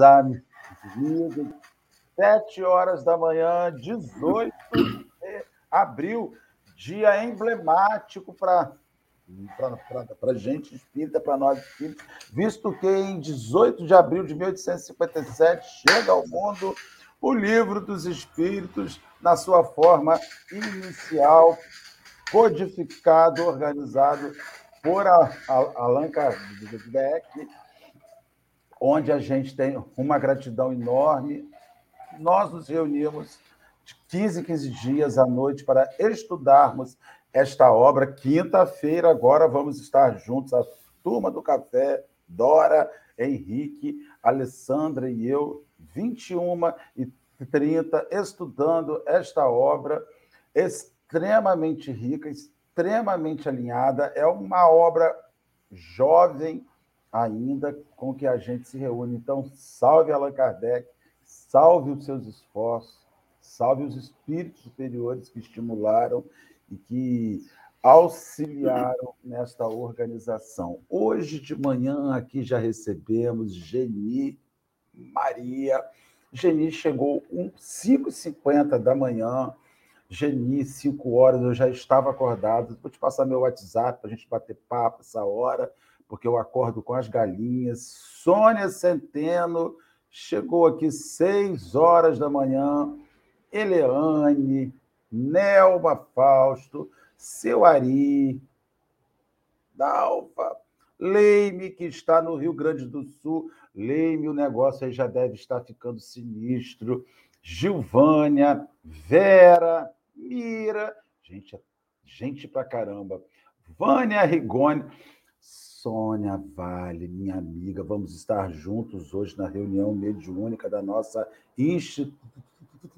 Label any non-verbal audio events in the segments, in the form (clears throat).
amigos. Sete horas da manhã, 18 de abril, dia emblemático para para gente espírita, para nós espíritas, visto que em 18 de abril de 1857 chega ao mundo o Livro dos Espíritos na sua forma inicial, codificado, organizado por Allan Kardec, onde a gente tem uma gratidão enorme. Nós nos reunimos de 15 em 15 dias à noite para estudarmos esta obra. Quinta-feira, agora vamos estar juntos, a turma do café, Dora, Henrique, Alessandra e eu, 21 e 30, estudando esta obra extremamente rica, extremamente alinhada. É uma obra jovem ainda com que a gente se reúne. Então, salve Allan Kardec, salve os seus esforços, salve os espíritos superiores que estimularam e que auxiliaram nesta organização. Hoje de manhã aqui já recebemos Geni Maria. Geni chegou um 5h50 da manhã. Geni, 5 horas, eu já estava acordado. Vou te passar meu WhatsApp para a gente bater papo essa hora, porque eu acordo com as galinhas. Sônia Centeno chegou aqui 6 horas da manhã. Eleane, Nelma Fausto, seu Ari, Dalva, Leime, que está no Rio Grande do Sul. Leime, o negócio aí já deve estar ficando sinistro. Gilvânia, Vera, Mira, gente, gente pra caramba. Vânia Rigoni, Sônia Vale, minha amiga, vamos estar juntos hoje na reunião mediúnica da nossa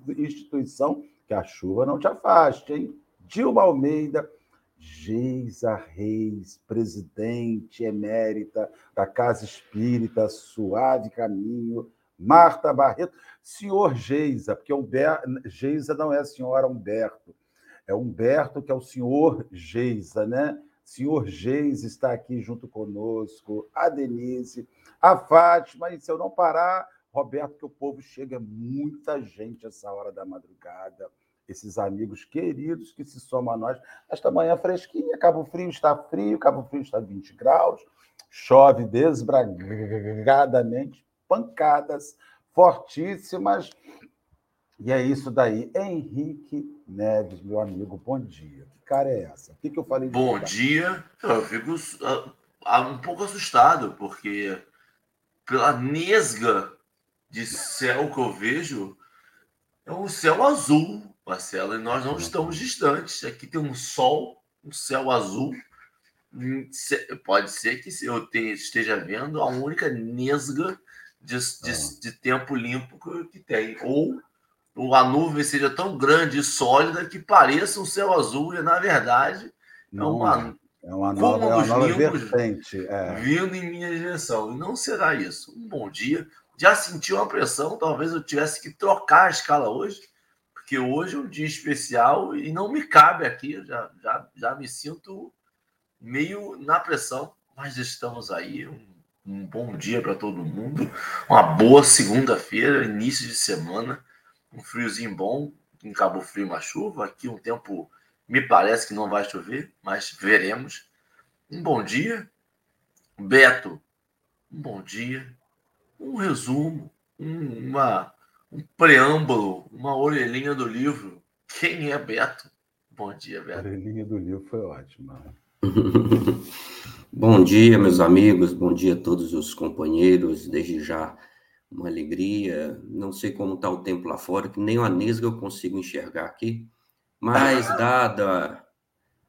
instituição, que a chuva não te afaste, hein? Dilma Almeida, Geisa Reis, presidente emérita da Casa Espírita Suave Caminho, Marta Barreto, senhor Geisa, porque Humber... Geisa não é a senhora Humberto, é Humberto que é o senhor Geisa, né? Senhor Geisa está aqui junto conosco, a Denise, a Fátima, e se eu não parar, Roberto, que o povo chega muita gente essa hora da madrugada esses amigos queridos que se somam a nós. Esta manhã fresquinha, Cabo Frio está frio, Cabo Frio está 20 graus, chove desbragadamente, pancadas fortíssimas. E é isso daí. Henrique Neves, meu amigo, bom dia. Que cara é essa? O que, que eu falei? Bom dia. Eu fico uh, um pouco assustado, porque pela nesga de céu que eu vejo, é um céu azul Marcelo, e nós não estamos distantes. Aqui tem um sol, um céu azul. Hum, pode ser que eu esteja vendo a única nesga de, de, ah. de tempo limpo que tem. Ou a nuvem seja tão grande e sólida que pareça um céu azul, e na verdade é uma, é uma nova, é uma nova vertente. É. Vindo em minha direção. E não será isso. Um bom dia. Já senti uma pressão, talvez eu tivesse que trocar a escala hoje que hoje é um dia especial e não me cabe aqui, já, já, já me sinto meio na pressão, mas estamos aí. Um, um bom dia para todo mundo, uma boa segunda-feira, início de semana, um friozinho bom, em Cabo Frio uma chuva, aqui um tempo me parece que não vai chover, mas veremos. Um bom dia, Beto, um bom dia, um resumo, um, uma um preâmbulo, uma orelhinha do livro. Quem é Beto? Bom dia, Beto. A orelhinha do livro foi ótima. (laughs) bom dia, meus amigos, bom dia a todos os companheiros. Desde já, uma alegria. Não sei como está o tempo lá fora, que nem a Nesga eu consigo enxergar aqui, mas dada,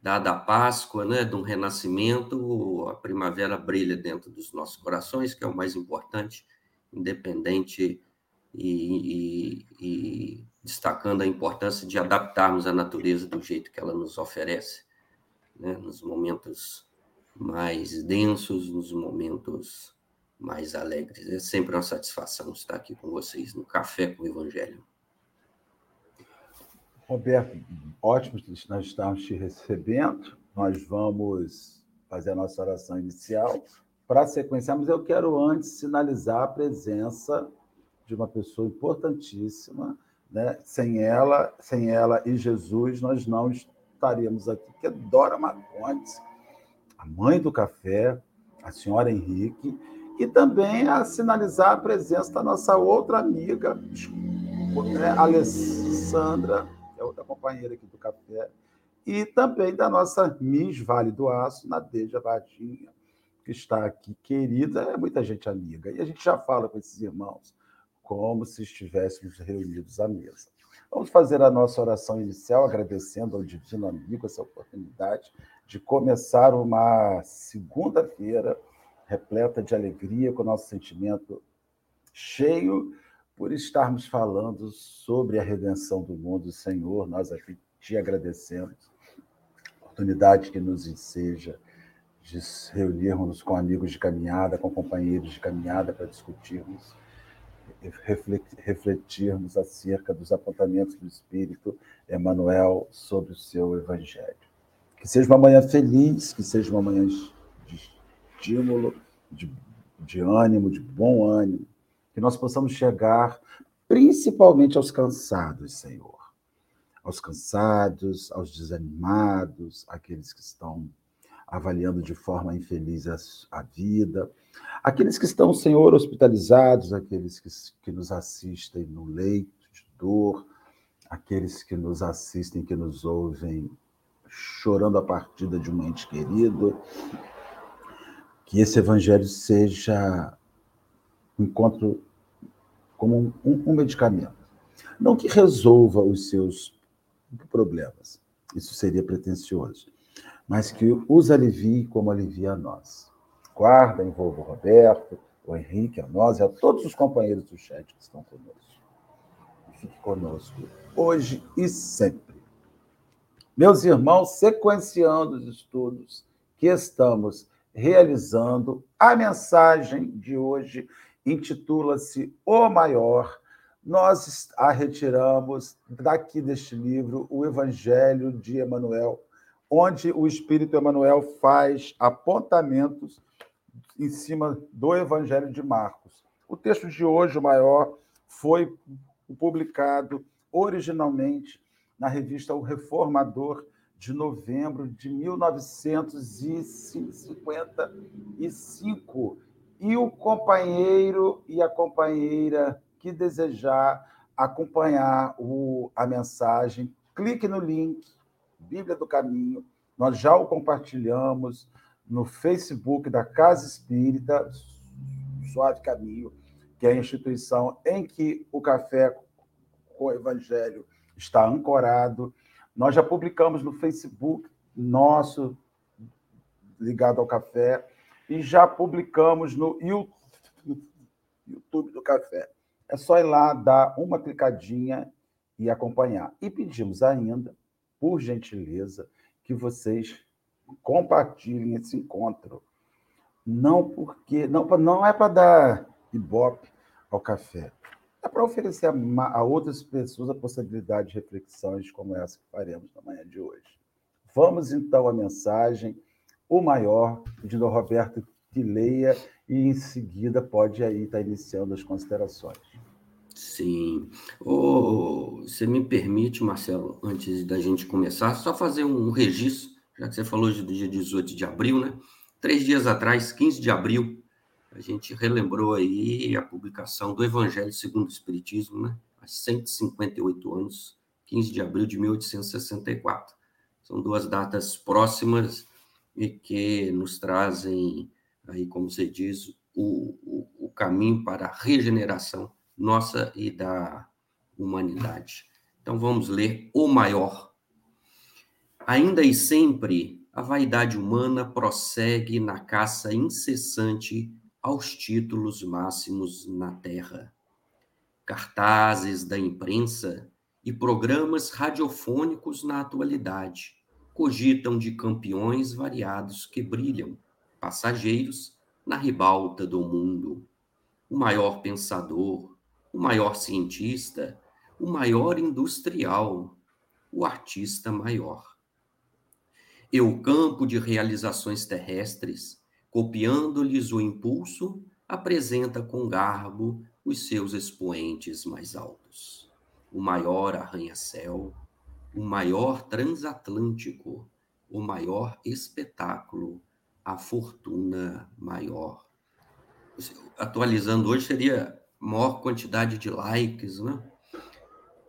dada a Páscoa, né, de um renascimento, a primavera brilha dentro dos nossos corações, que é o mais importante, independente e, e, e destacando a importância de adaptarmos a natureza do jeito que ela nos oferece, né? nos momentos mais densos, nos momentos mais alegres. É sempre uma satisfação estar aqui com vocês no Café com o Evangelho. Roberto, ótimo nós estamos te recebendo. Nós vamos fazer a nossa oração inicial para sequenciar, mas eu quero antes sinalizar a presença de uma pessoa importantíssima, né? Sem ela, sem ela e Jesus, nós não estaríamos aqui, que é Dora Marcondes, a mãe do café, a senhora Henrique, e também a sinalizar a presença da nossa outra amiga, né? Alessandra, que é outra companheira aqui do café, e também da nossa Miss Vale do Aço, Nadeja Varginha, que está aqui, querida, é muita gente amiga. E a gente já fala com esses irmãos como se estivéssemos reunidos à mesa. Vamos fazer a nossa oração inicial, agradecendo ao Divino Amigo essa oportunidade de começar uma segunda-feira repleta de alegria, com o nosso sentimento cheio por estarmos falando sobre a redenção do mundo, Senhor. Nós aqui te agradecemos oportunidade que nos enseja de reunirmos com amigos de caminhada, com companheiros de caminhada para discutirmos, refletirmos acerca dos apontamentos do Espírito Emmanuel sobre o seu Evangelho. Que seja uma manhã feliz, que seja uma manhã estímulo, de, de ânimo, de bom ânimo, que nós possamos chegar principalmente aos cansados, Senhor. Aos cansados, aos desanimados, aqueles que estão avaliando de forma infeliz a, a vida, aqueles que estão, Senhor, hospitalizados, aqueles que, que nos assistem no leito de dor, aqueles que nos assistem, que nos ouvem chorando a partida de um ente querido, que esse evangelho seja um encontro como um, um medicamento. Não que resolva os seus problemas. Isso seria pretensioso. Mas que os alivie como alivia a nós. Guarda, envolva o Roberto, o Henrique, a nós e a todos os companheiros do chat que estão conosco. Fique conosco hoje e sempre. Meus irmãos, sequenciando os estudos que estamos realizando, a mensagem de hoje intitula-se O Maior nós a retiramos daqui deste livro, o Evangelho de Emanuel, onde o Espírito Emanuel faz apontamentos em cima do Evangelho de Marcos. O texto de hoje, o maior, foi publicado originalmente na revista O Reformador, de novembro de 1955. E o companheiro e a companheira que desejar acompanhar o, a mensagem, clique no link Bíblia do Caminho. Nós já o compartilhamos no Facebook da Casa Espírita Suave Caminho, que é a instituição em que o café com o Evangelho está ancorado. Nós já publicamos no Facebook nosso ligado ao café e já publicamos no YouTube do café. É só ir lá, dar uma clicadinha e acompanhar. E pedimos ainda, por gentileza, que vocês compartilhem esse encontro. Não porque não, não é para dar ibope ao café. É para oferecer a, a, outras pessoas a possibilidade de reflexões como essa que faremos na manhã de hoje. Vamos então à mensagem, o maior, pedindo ao Roberto que leia e em seguida pode aí estar iniciando as considerações. Sim. Oh, você me permite, Marcelo, antes da gente começar, só fazer um registro, já que você falou do dia 18 de abril, né? Três dias atrás, 15 de abril, a gente relembrou aí a publicação do Evangelho segundo o Espiritismo, né? Há 158 anos, 15 de abril de 1864. São duas datas próximas e que nos trazem aí, como você diz, o, o, o caminho para a regeneração nossa e da humanidade. Então vamos ler o maior. Ainda e sempre, a vaidade humana prossegue na caça incessante aos títulos máximos na terra. Cartazes da imprensa e programas radiofônicos na atualidade cogitam de campeões variados que brilham, passageiros, na ribalta do mundo. O maior pensador, o maior cientista, o maior industrial, o artista maior. E o campo de realizações terrestres copiando-lhes o impulso, apresenta com garbo os seus expoentes mais altos. O maior arranha-céu, o maior transatlântico, o maior espetáculo, a fortuna maior. Atualizando hoje seria maior quantidade de likes, né?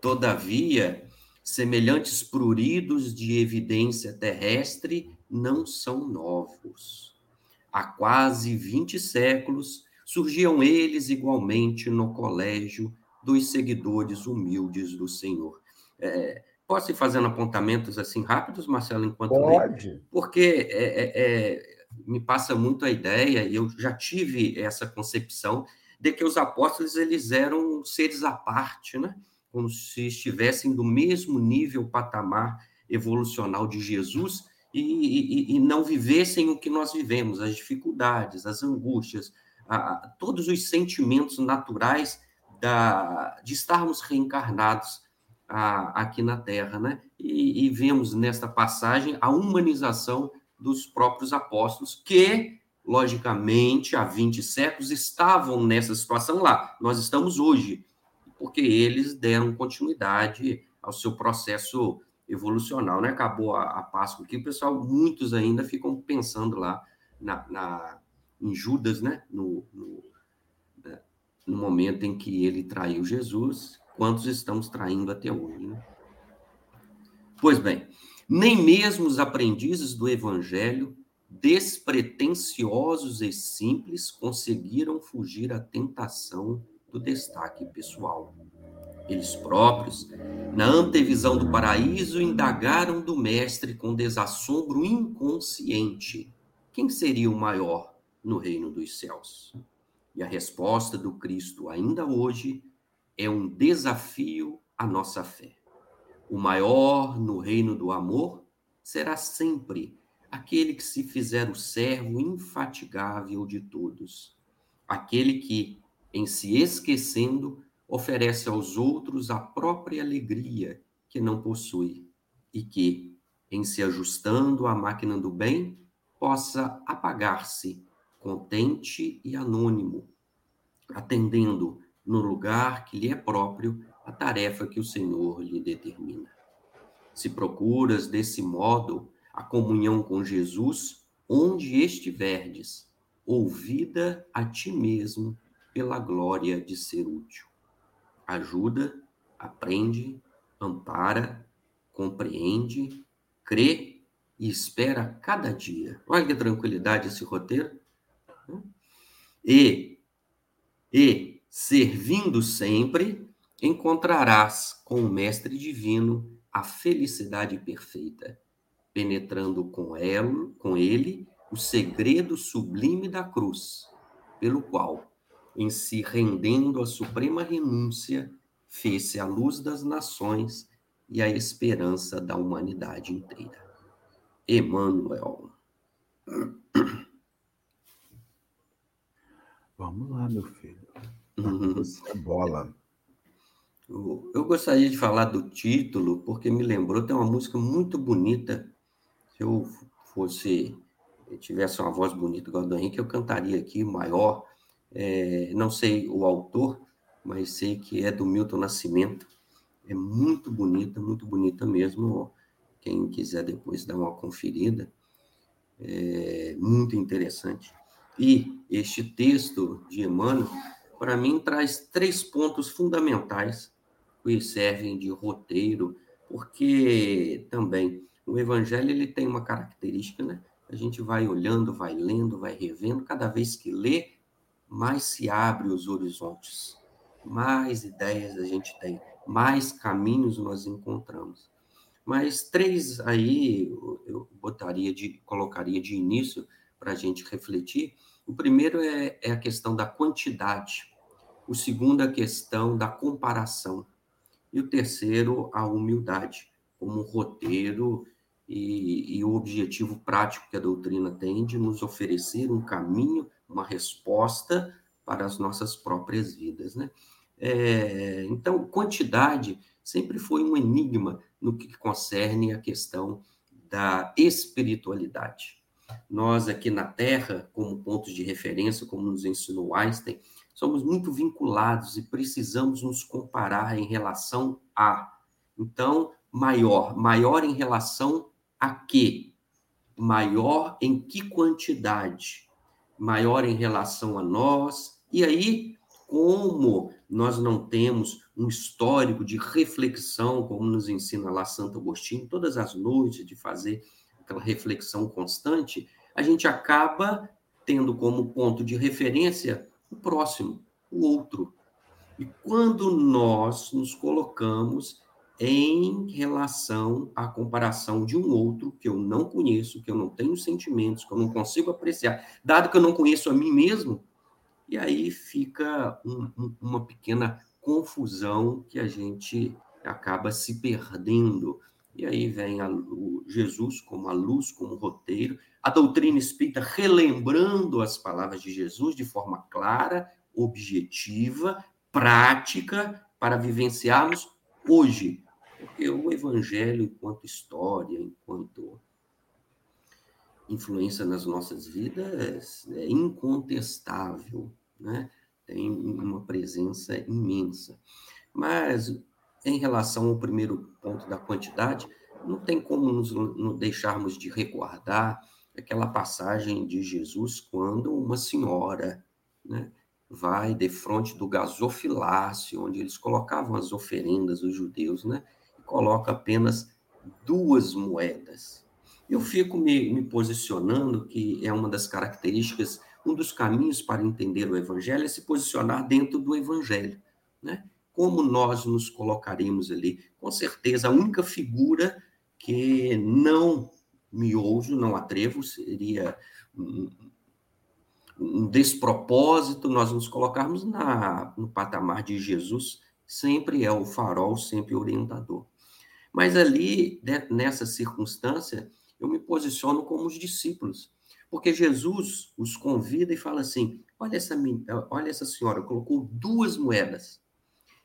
Todavia, semelhantes pruridos de evidência terrestre não são novos. Há quase 20 séculos surgiam eles igualmente no colégio dos seguidores humildes do Senhor. É, posso ir fazendo apontamentos assim rápidos, Marcelo, enquanto Pode. Leio? Porque é, é, é, me passa muito a ideia, e eu já tive essa concepção, de que os apóstolos eles eram seres à parte, né? como se estivessem do mesmo nível patamar evolucional de Jesus e, e, e não vivessem o que nós vivemos, as dificuldades, as angústias, a, todos os sentimentos naturais da, de estarmos reencarnados a, aqui na Terra, né? E, e vemos nesta passagem a humanização dos próprios apóstolos, que, logicamente, há 20 séculos estavam nessa situação lá. Nós estamos hoje, porque eles deram continuidade ao seu processo evolucional, né? Acabou a, a Páscoa aqui, o pessoal, muitos ainda ficam pensando lá na, na em Judas, né? No, no, né? no, momento em que ele traiu Jesus, quantos estamos traindo até hoje, né? Pois bem, nem mesmo os aprendizes do Evangelho, despretensiosos e simples, conseguiram fugir à tentação do destaque pessoal. Eles próprios, na antevisão do paraíso, indagaram do Mestre com desassombro inconsciente: quem seria o maior no reino dos céus? E a resposta do Cristo, ainda hoje, é um desafio à nossa fé. O maior no reino do amor será sempre aquele que se fizer o servo infatigável de todos, aquele que, em se esquecendo, oferece aos outros a própria alegria que não possui e que, em se ajustando à máquina do bem, possa apagar-se contente e anônimo, atendendo no lugar que lhe é próprio a tarefa que o Senhor lhe determina. Se procuras desse modo a comunhão com Jesus, onde estiverdes, ouvida a ti mesmo pela glória de ser útil. Ajuda, aprende, ampara, compreende, crê e espera cada dia. Olha que tranquilidade esse roteiro. E, e servindo sempre, encontrarás com o Mestre Divino a felicidade perfeita, penetrando com ele, com ele o segredo sublime da cruz, pelo qual, em se rendendo à suprema renúncia, fez-se a luz das nações e a esperança da humanidade inteira. Emmanuel. Vamos lá, meu filho. Uhum. Você é bola. Eu gostaria de falar do título, porque me lembrou, tem uma música muito bonita. Se eu fosse, tivesse uma voz bonita igual a do Henrique, eu cantaria aqui maior. É, não sei o autor, mas sei que é do Milton Nascimento. É muito bonita, muito bonita mesmo. Quem quiser depois dar uma conferida, é muito interessante. E este texto de Emmanuel, para mim, traz três pontos fundamentais que servem de roteiro, porque também o Evangelho ele tem uma característica, né? A gente vai olhando, vai lendo, vai revendo, cada vez que lê, mais se abre os horizontes, mais ideias a gente tem, mais caminhos nós encontramos. Mas três aí eu botaria de, colocaria de início para a gente refletir. O primeiro é, é a questão da quantidade, o segundo, a questão da comparação, e o terceiro, a humildade, como um roteiro e, e o objetivo prático que a doutrina tem de nos oferecer um caminho, uma resposta para as nossas próprias vidas. Né? É, então, quantidade sempre foi um enigma no que concerne a questão da espiritualidade. Nós aqui na Terra, como pontos de referência, como nos ensinou Einstein, somos muito vinculados e precisamos nos comparar em relação a. Então, maior, maior em relação a quê? Maior em que quantidade? Maior em relação a nós. E aí, como nós não temos um histórico de reflexão, como nos ensina lá Santo Agostinho, todas as noites de fazer aquela reflexão constante, a gente acaba tendo como ponto de referência o próximo, o outro. E quando nós nos colocamos em relação à comparação de um outro que eu não conheço, que eu não tenho sentimentos, que eu não consigo apreciar, dado que eu não conheço a mim mesmo, e aí fica um, um, uma pequena confusão que a gente acaba se perdendo. E aí vem a, o Jesus como a luz, como roteiro, a doutrina espírita relembrando as palavras de Jesus de forma clara, objetiva, prática, para vivenciarmos hoje. Porque o evangelho, enquanto história, enquanto influência nas nossas vidas, é incontestável, né? tem uma presença imensa. Mas, em relação ao primeiro ponto da quantidade, não tem como nos, deixarmos de recordar aquela passagem de Jesus quando uma senhora né, vai de frente do gasofilácio, onde eles colocavam as oferendas dos judeus, né, e coloca apenas duas moedas. Eu fico me, me posicionando que é uma das características um dos caminhos para entender o evangelho é se posicionar dentro do evangelho, né? Como nós nos colocaremos ali? Com certeza, a única figura que não me ouso, não atrevo, seria um, despropósito nós nos colocarmos na, no patamar de Jesus, sempre é o farol, sempre orientador. Mas ali, nessa circunstância, eu me posiciono como os discípulos. Porque Jesus os convida e fala assim: olha essa, olha essa senhora, colocou duas moedas.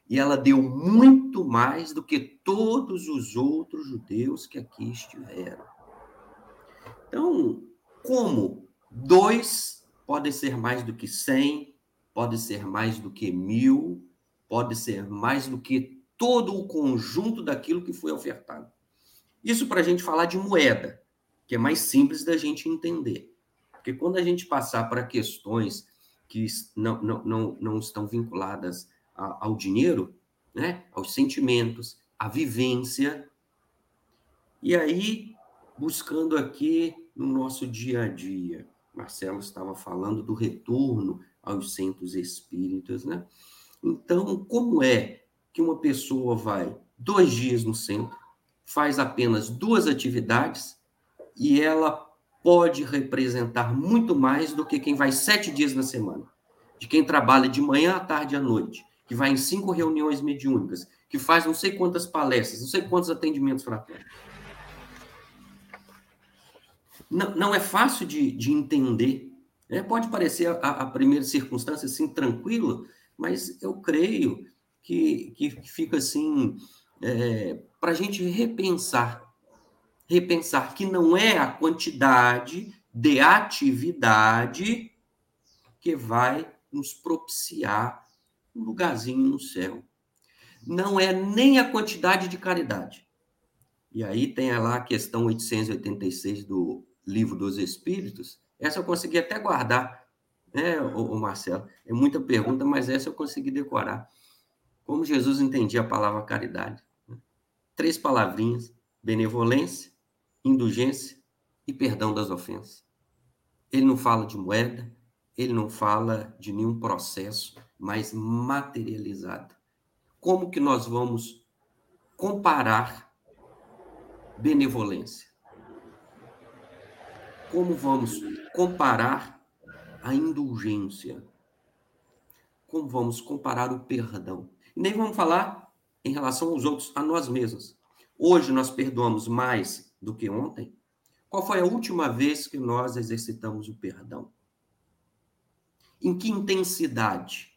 E ela deu muito mais do que todos os outros judeus que aqui estiveram. Então, como dois pode ser mais do que cem, pode ser mais do que mil, pode ser mais do que todo o conjunto daquilo que foi ofertado. Isso para a gente falar de moeda, que é mais simples da gente entender. Porque quando a gente passar para questões que não, não, não, não estão vinculadas ao dinheiro, né, aos sentimentos, à vivência, e aí buscando aqui no nosso dia a dia, Marcelo estava falando do retorno aos centros espíritas, né? Então, como é que uma pessoa vai dois dias no centro, faz apenas duas atividades e ela pode representar muito mais do que quem vai sete dias na semana, de quem trabalha de manhã à tarde à noite, que vai em cinco reuniões mediúnicas, que faz não sei quantas palestras, não sei quantos atendimentos fraternos. Não, não é fácil de, de entender. Né? Pode parecer a, a, primeira circunstância assim tranquilo, mas eu creio que, que fica assim é, para a gente repensar repensar que não é a quantidade de atividade que vai nos propiciar um lugarzinho no céu. Não é nem a quantidade de caridade. E aí tem lá a questão 886 do Livro dos Espíritos. Essa eu consegui até guardar, né, o Marcelo? É muita pergunta, mas essa eu consegui decorar. Como Jesus entendia a palavra caridade. Né? Três palavrinhas: benevolência, indulgência e perdão das ofensas. Ele não fala de moeda, ele não fala de nenhum processo mais materializado. Como que nós vamos comparar benevolência? Como vamos comparar a indulgência? Como vamos comparar o perdão? E nem vamos falar em relação aos outros, a nós mesmos. Hoje nós perdoamos mais do que ontem? Qual foi a última vez que nós exercitamos o perdão? Em que intensidade?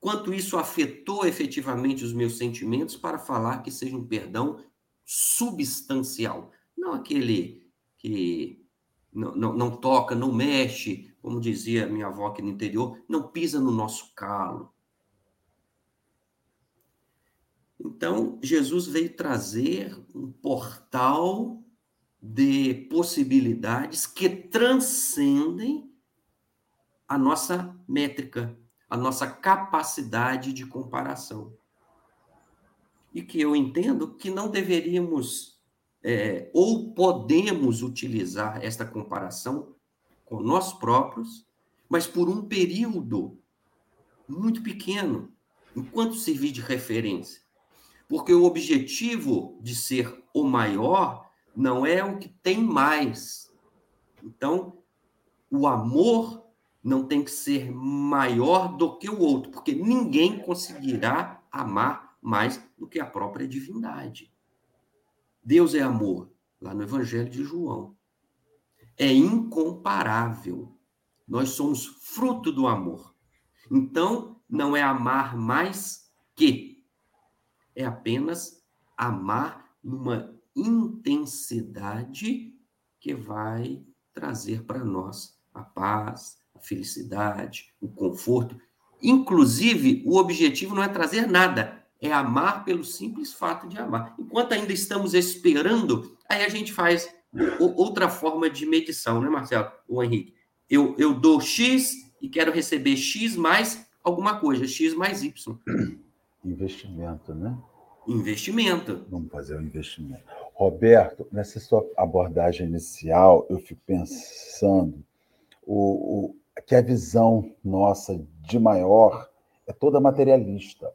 Quanto isso afetou efetivamente os meus sentimentos para falar que seja um perdão substancial, não aquele que não, não, não toca, não mexe, como dizia minha avó aqui no interior, não pisa no nosso calo. Então, Jesus veio trazer um portal de possibilidades que transcendem a nossa métrica, a nossa capacidade de comparação. E que eu entendo que não deveríamos é, ou podemos utilizar esta comparação com nós próprios, mas por um período muito pequeno, enquanto servir de referência. Porque o objetivo de ser o maior não é o que tem mais. Então, o amor não tem que ser maior do que o outro, porque ninguém conseguirá amar mais do que a própria divindade. Deus é amor, lá no Evangelho de João. É incomparável. Nós somos fruto do amor. Então, não é amar mais que, é apenas amar numa intensidade que vai trazer para nós a paz, a felicidade, o conforto. Inclusive, o objetivo não é trazer nada, é amar pelo simples fato de amar. Enquanto ainda estamos esperando, aí a gente faz outra forma de medição, né, Marcelo? O Henrique. Eu, eu dou X e quero receber X mais alguma coisa, X mais Y. (clears throat) Investimento, né? Investimento. Vamos fazer o um investimento. Roberto, nessa sua abordagem inicial, eu fico pensando o, o, que a visão nossa de maior é toda materialista,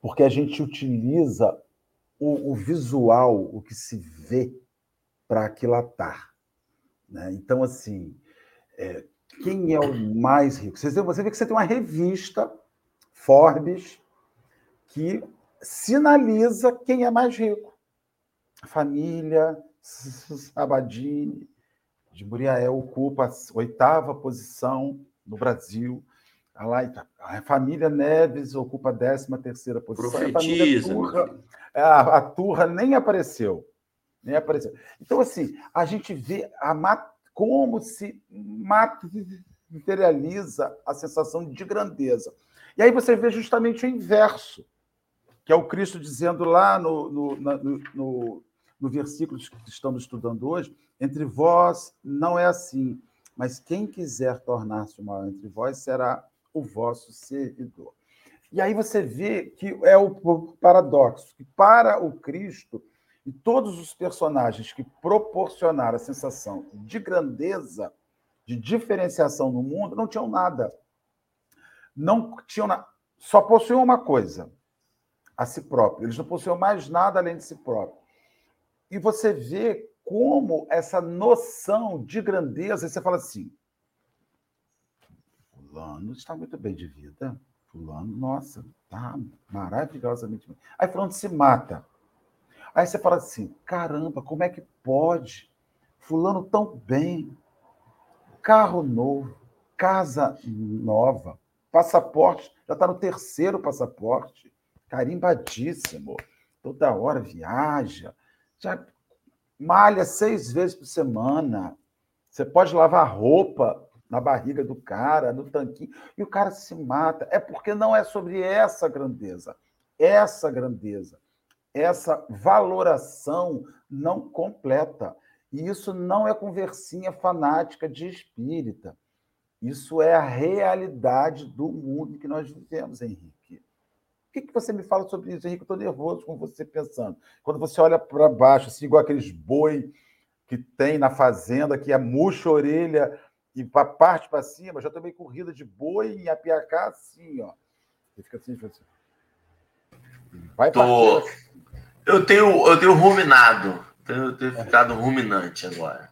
porque a gente utiliza o, o visual, o que se vê, para aquilatar. Né? Então, assim, é, quem é o mais rico? Você, vê que você tem uma revista, Forbes, que sinaliza quem é mais rico. A família, Sabadini, de Muriaé ocupa a oitava posição no Brasil. A, família Neves ocupa a décima terceira posição. Profetiza. A, Turra, a, a Turra nem apareceu. Nem apareceu. Então, assim, a gente vê a, como se materializa a sensação de grandeza. E aí você vê justamente o inverso, que é o Cristo dizendo lá no, no, no, no, no versículo que estamos estudando hoje, entre vós não é assim, mas quem quiser tornar-se maior entre vós será o vosso servidor. E aí você vê que é o paradoxo, que para o Cristo e todos os personagens que proporcionaram a sensação de grandeza, de diferenciação no mundo, não tinham nada. Não tinham nada. Só possuíam uma coisa, a si próprio. Eles não possuíam mais nada além de si próprio. E você vê como essa noção de grandeza, você fala assim: Fulano está muito bem de vida. Fulano, nossa, tá maravilhosamente bem. Aí Fulano se mata. Aí você fala assim: caramba, como é que pode? Fulano tão bem, carro novo, casa nova, passaporte, já está no terceiro passaporte, carimbadíssimo, toda hora viaja, já malha seis vezes por semana. Você pode lavar roupa na barriga do cara, no tanquinho, e o cara se mata. É porque não é sobre essa grandeza. Essa grandeza, essa valoração não completa. E isso não é conversinha fanática de espírita. Isso é a realidade do mundo que nós vivemos, Henrique. O que, você me fala sobre isso, Henrique? Eu estou nervoso com você pensando. Quando você olha para baixo, assim, igual aqueles boi que tem na fazenda, que é murcha orelha e para parte para cima, já tomei corrida de boi em Apiacá, assim, ó. Você fica assim, assim. Vai Tô... Eu tenho, eu tenho ruminado, eu tenho ficado ruminante agora.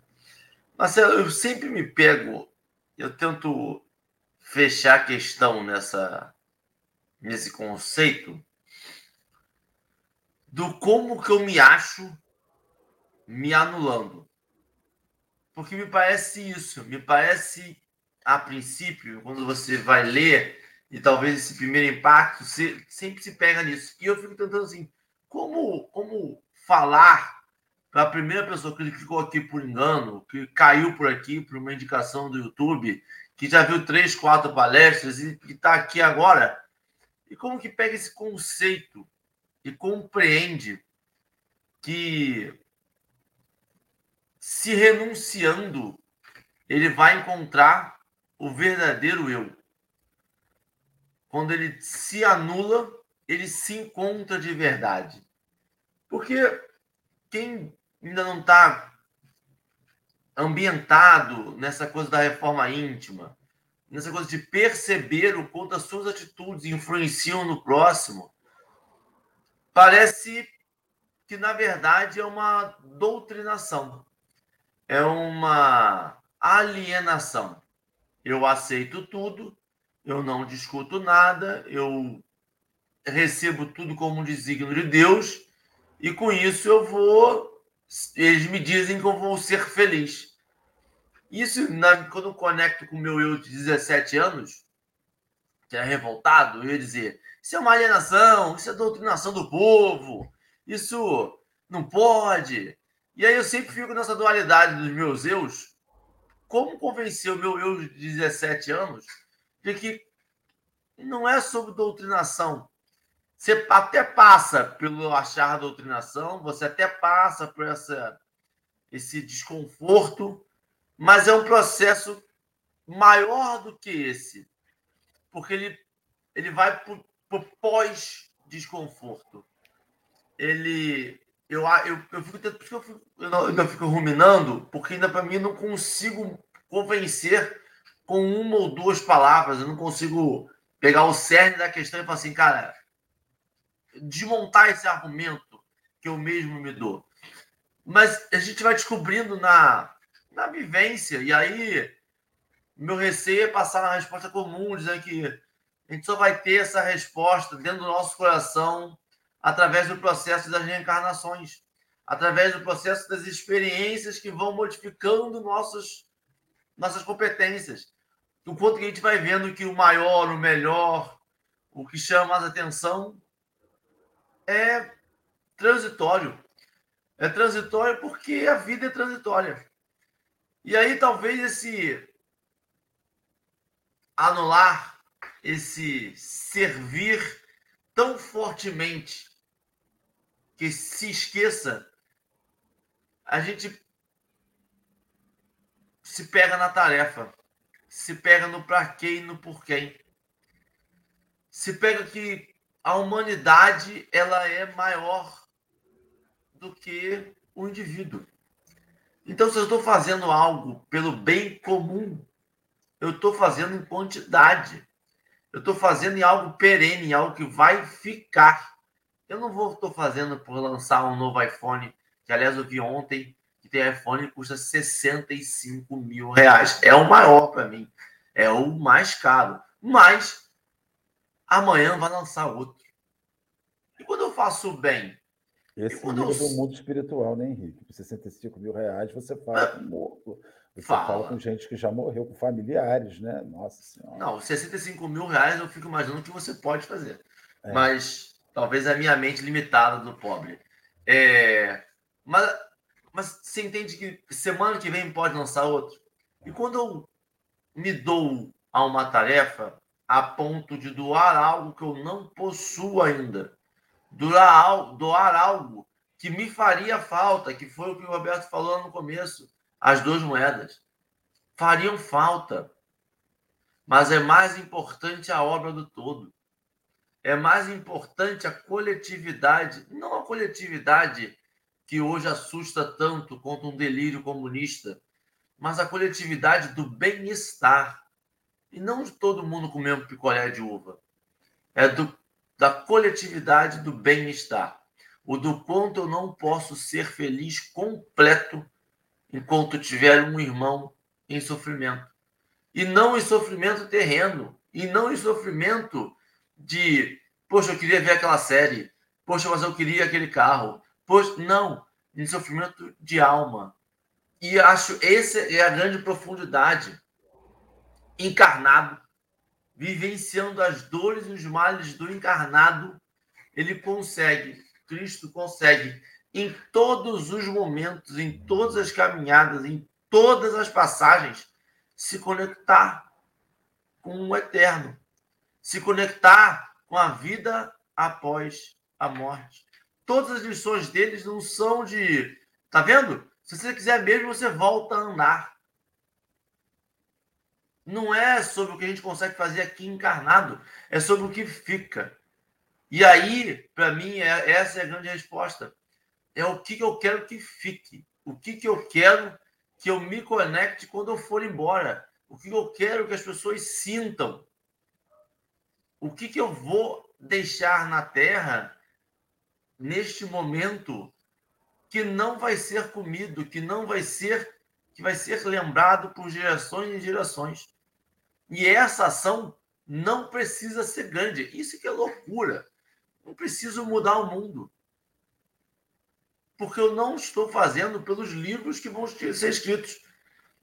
Marcelo, eu sempre me pego, eu tento fechar a questão nessa nesse conceito do como que eu me acho me anulando. Porque me parece isso, me parece a princípio, quando você vai ler, e talvez esse primeiro impacto você sempre se pega nisso. E eu fico tentando assim, como, como falar para a primeira pessoa que clicou aqui por engano, que caiu por aqui por uma indicação do YouTube, que já viu três, quatro palestras e está aqui agora, e como que pega esse conceito e compreende que se renunciando, ele vai encontrar o verdadeiro eu. Quando ele se anula, ele se encontra de verdade. Porque quem ainda não está ambientado nessa coisa da reforma íntima, nessa coisa de perceber o quanto as suas atitudes influenciam no próximo, parece que, na verdade, é uma doutrinação, é uma alienação. Eu aceito tudo, eu não discuto nada, eu recebo tudo como um desígnio de Deus, e com isso eu vou. Eles me dizem que eu vou ser feliz. Isso, na, quando eu conecto com o meu eu de 17 anos, que é revoltado, eu ia dizer: isso é uma alienação, isso é doutrinação do povo, isso não pode. E aí eu sempre fico nessa dualidade dos meus eus. Como convencer o meu eu de 17 anos de que não é sobre doutrinação. Você até passa pelo achar doutrinação, você até passa por essa, esse desconforto, mas é um processo maior do que esse, porque ele, ele vai para o pós-desconforto. Ele. Eu, eu, eu, fico, eu, fico, eu, não, eu fico ruminando, porque ainda para mim não consigo convencer com uma ou duas palavras, eu não consigo pegar o cerne da questão e falar assim, cara, desmontar esse argumento que eu mesmo me dou. Mas a gente vai descobrindo na, na vivência. E aí, meu receio é passar na resposta comum, dizendo que a gente só vai ter essa resposta dentro do nosso coração através do processo das reencarnações, através do processo das experiências que vão modificando nossos, nossas competências. O quanto que a gente vai vendo que o maior, o melhor, o que chama mais atenção é transitório. É transitório porque a vida é transitória. E aí talvez esse anular, esse servir tão fortemente que se esqueça, a gente se pega na tarefa, se pega no para quem e no por quem. Se pega que a humanidade ela é maior do que o indivíduo. Então, se eu estou fazendo algo pelo bem comum, eu estou fazendo em quantidade. Eu estou fazendo em algo perene, em algo que vai ficar. Eu não vou estou fazendo por lançar um novo iPhone, que aliás eu vi ontem que tem iPhone que custa 65 mil reais. É o maior para mim. É o mais caro. Mas amanhã vai lançar outro. E quando eu faço bem, esse nível eu... do mundo espiritual, né, Henrique? Por 65 mil reais você fala com morto. Você fala. fala. com gente que já morreu, com familiares, né? Nossa Senhora. Não, 65 mil reais eu fico imaginando que você pode fazer. É. Mas talvez a minha mente limitada do pobre. É... Mas, mas você entende que semana que vem pode lançar outro? E quando eu me dou a uma tarefa a ponto de doar algo que eu não possuo ainda, doar, doar algo que me faria falta, que foi o que o Roberto falou no começo, as duas moedas. Fariam falta. Mas é mais importante a obra do todo. É mais importante a coletividade, não a coletividade que hoje assusta tanto quanto um delírio comunista, mas a coletividade do bem-estar. E não de todo mundo comendo picolé de uva. É do da coletividade do bem-estar, o do quanto eu não posso ser feliz completo enquanto tiver um irmão em sofrimento. E não em sofrimento terreno, e não em sofrimento de, poxa, eu queria ver aquela série, poxa, mas eu queria aquele carro. Poxa, não, em sofrimento de alma. E acho essa é a grande profundidade. Encarnado, vivenciando as dores e os males do encarnado, ele consegue, Cristo consegue em todos os momentos, em todas as caminhadas, em todas as passagens, se conectar com o eterno, se conectar com a vida após a morte. Todas as lições deles não são de. Tá vendo? Se você quiser mesmo, você volta a andar. Não é sobre o que a gente consegue fazer aqui encarnado, é sobre o que fica. E aí, para mim, é, essa é a grande resposta. É o que, que eu quero que fique. O que, que eu quero que eu me conecte quando eu for embora. O que eu quero que as pessoas sintam. O que, que eu vou deixar na Terra neste momento que não vai ser comido, que não vai ser, que vai ser lembrado por gerações e gerações. E essa ação não precisa ser grande. Isso que é loucura. Não preciso mudar o mundo. Porque eu não estou fazendo pelos livros que vão ser escritos.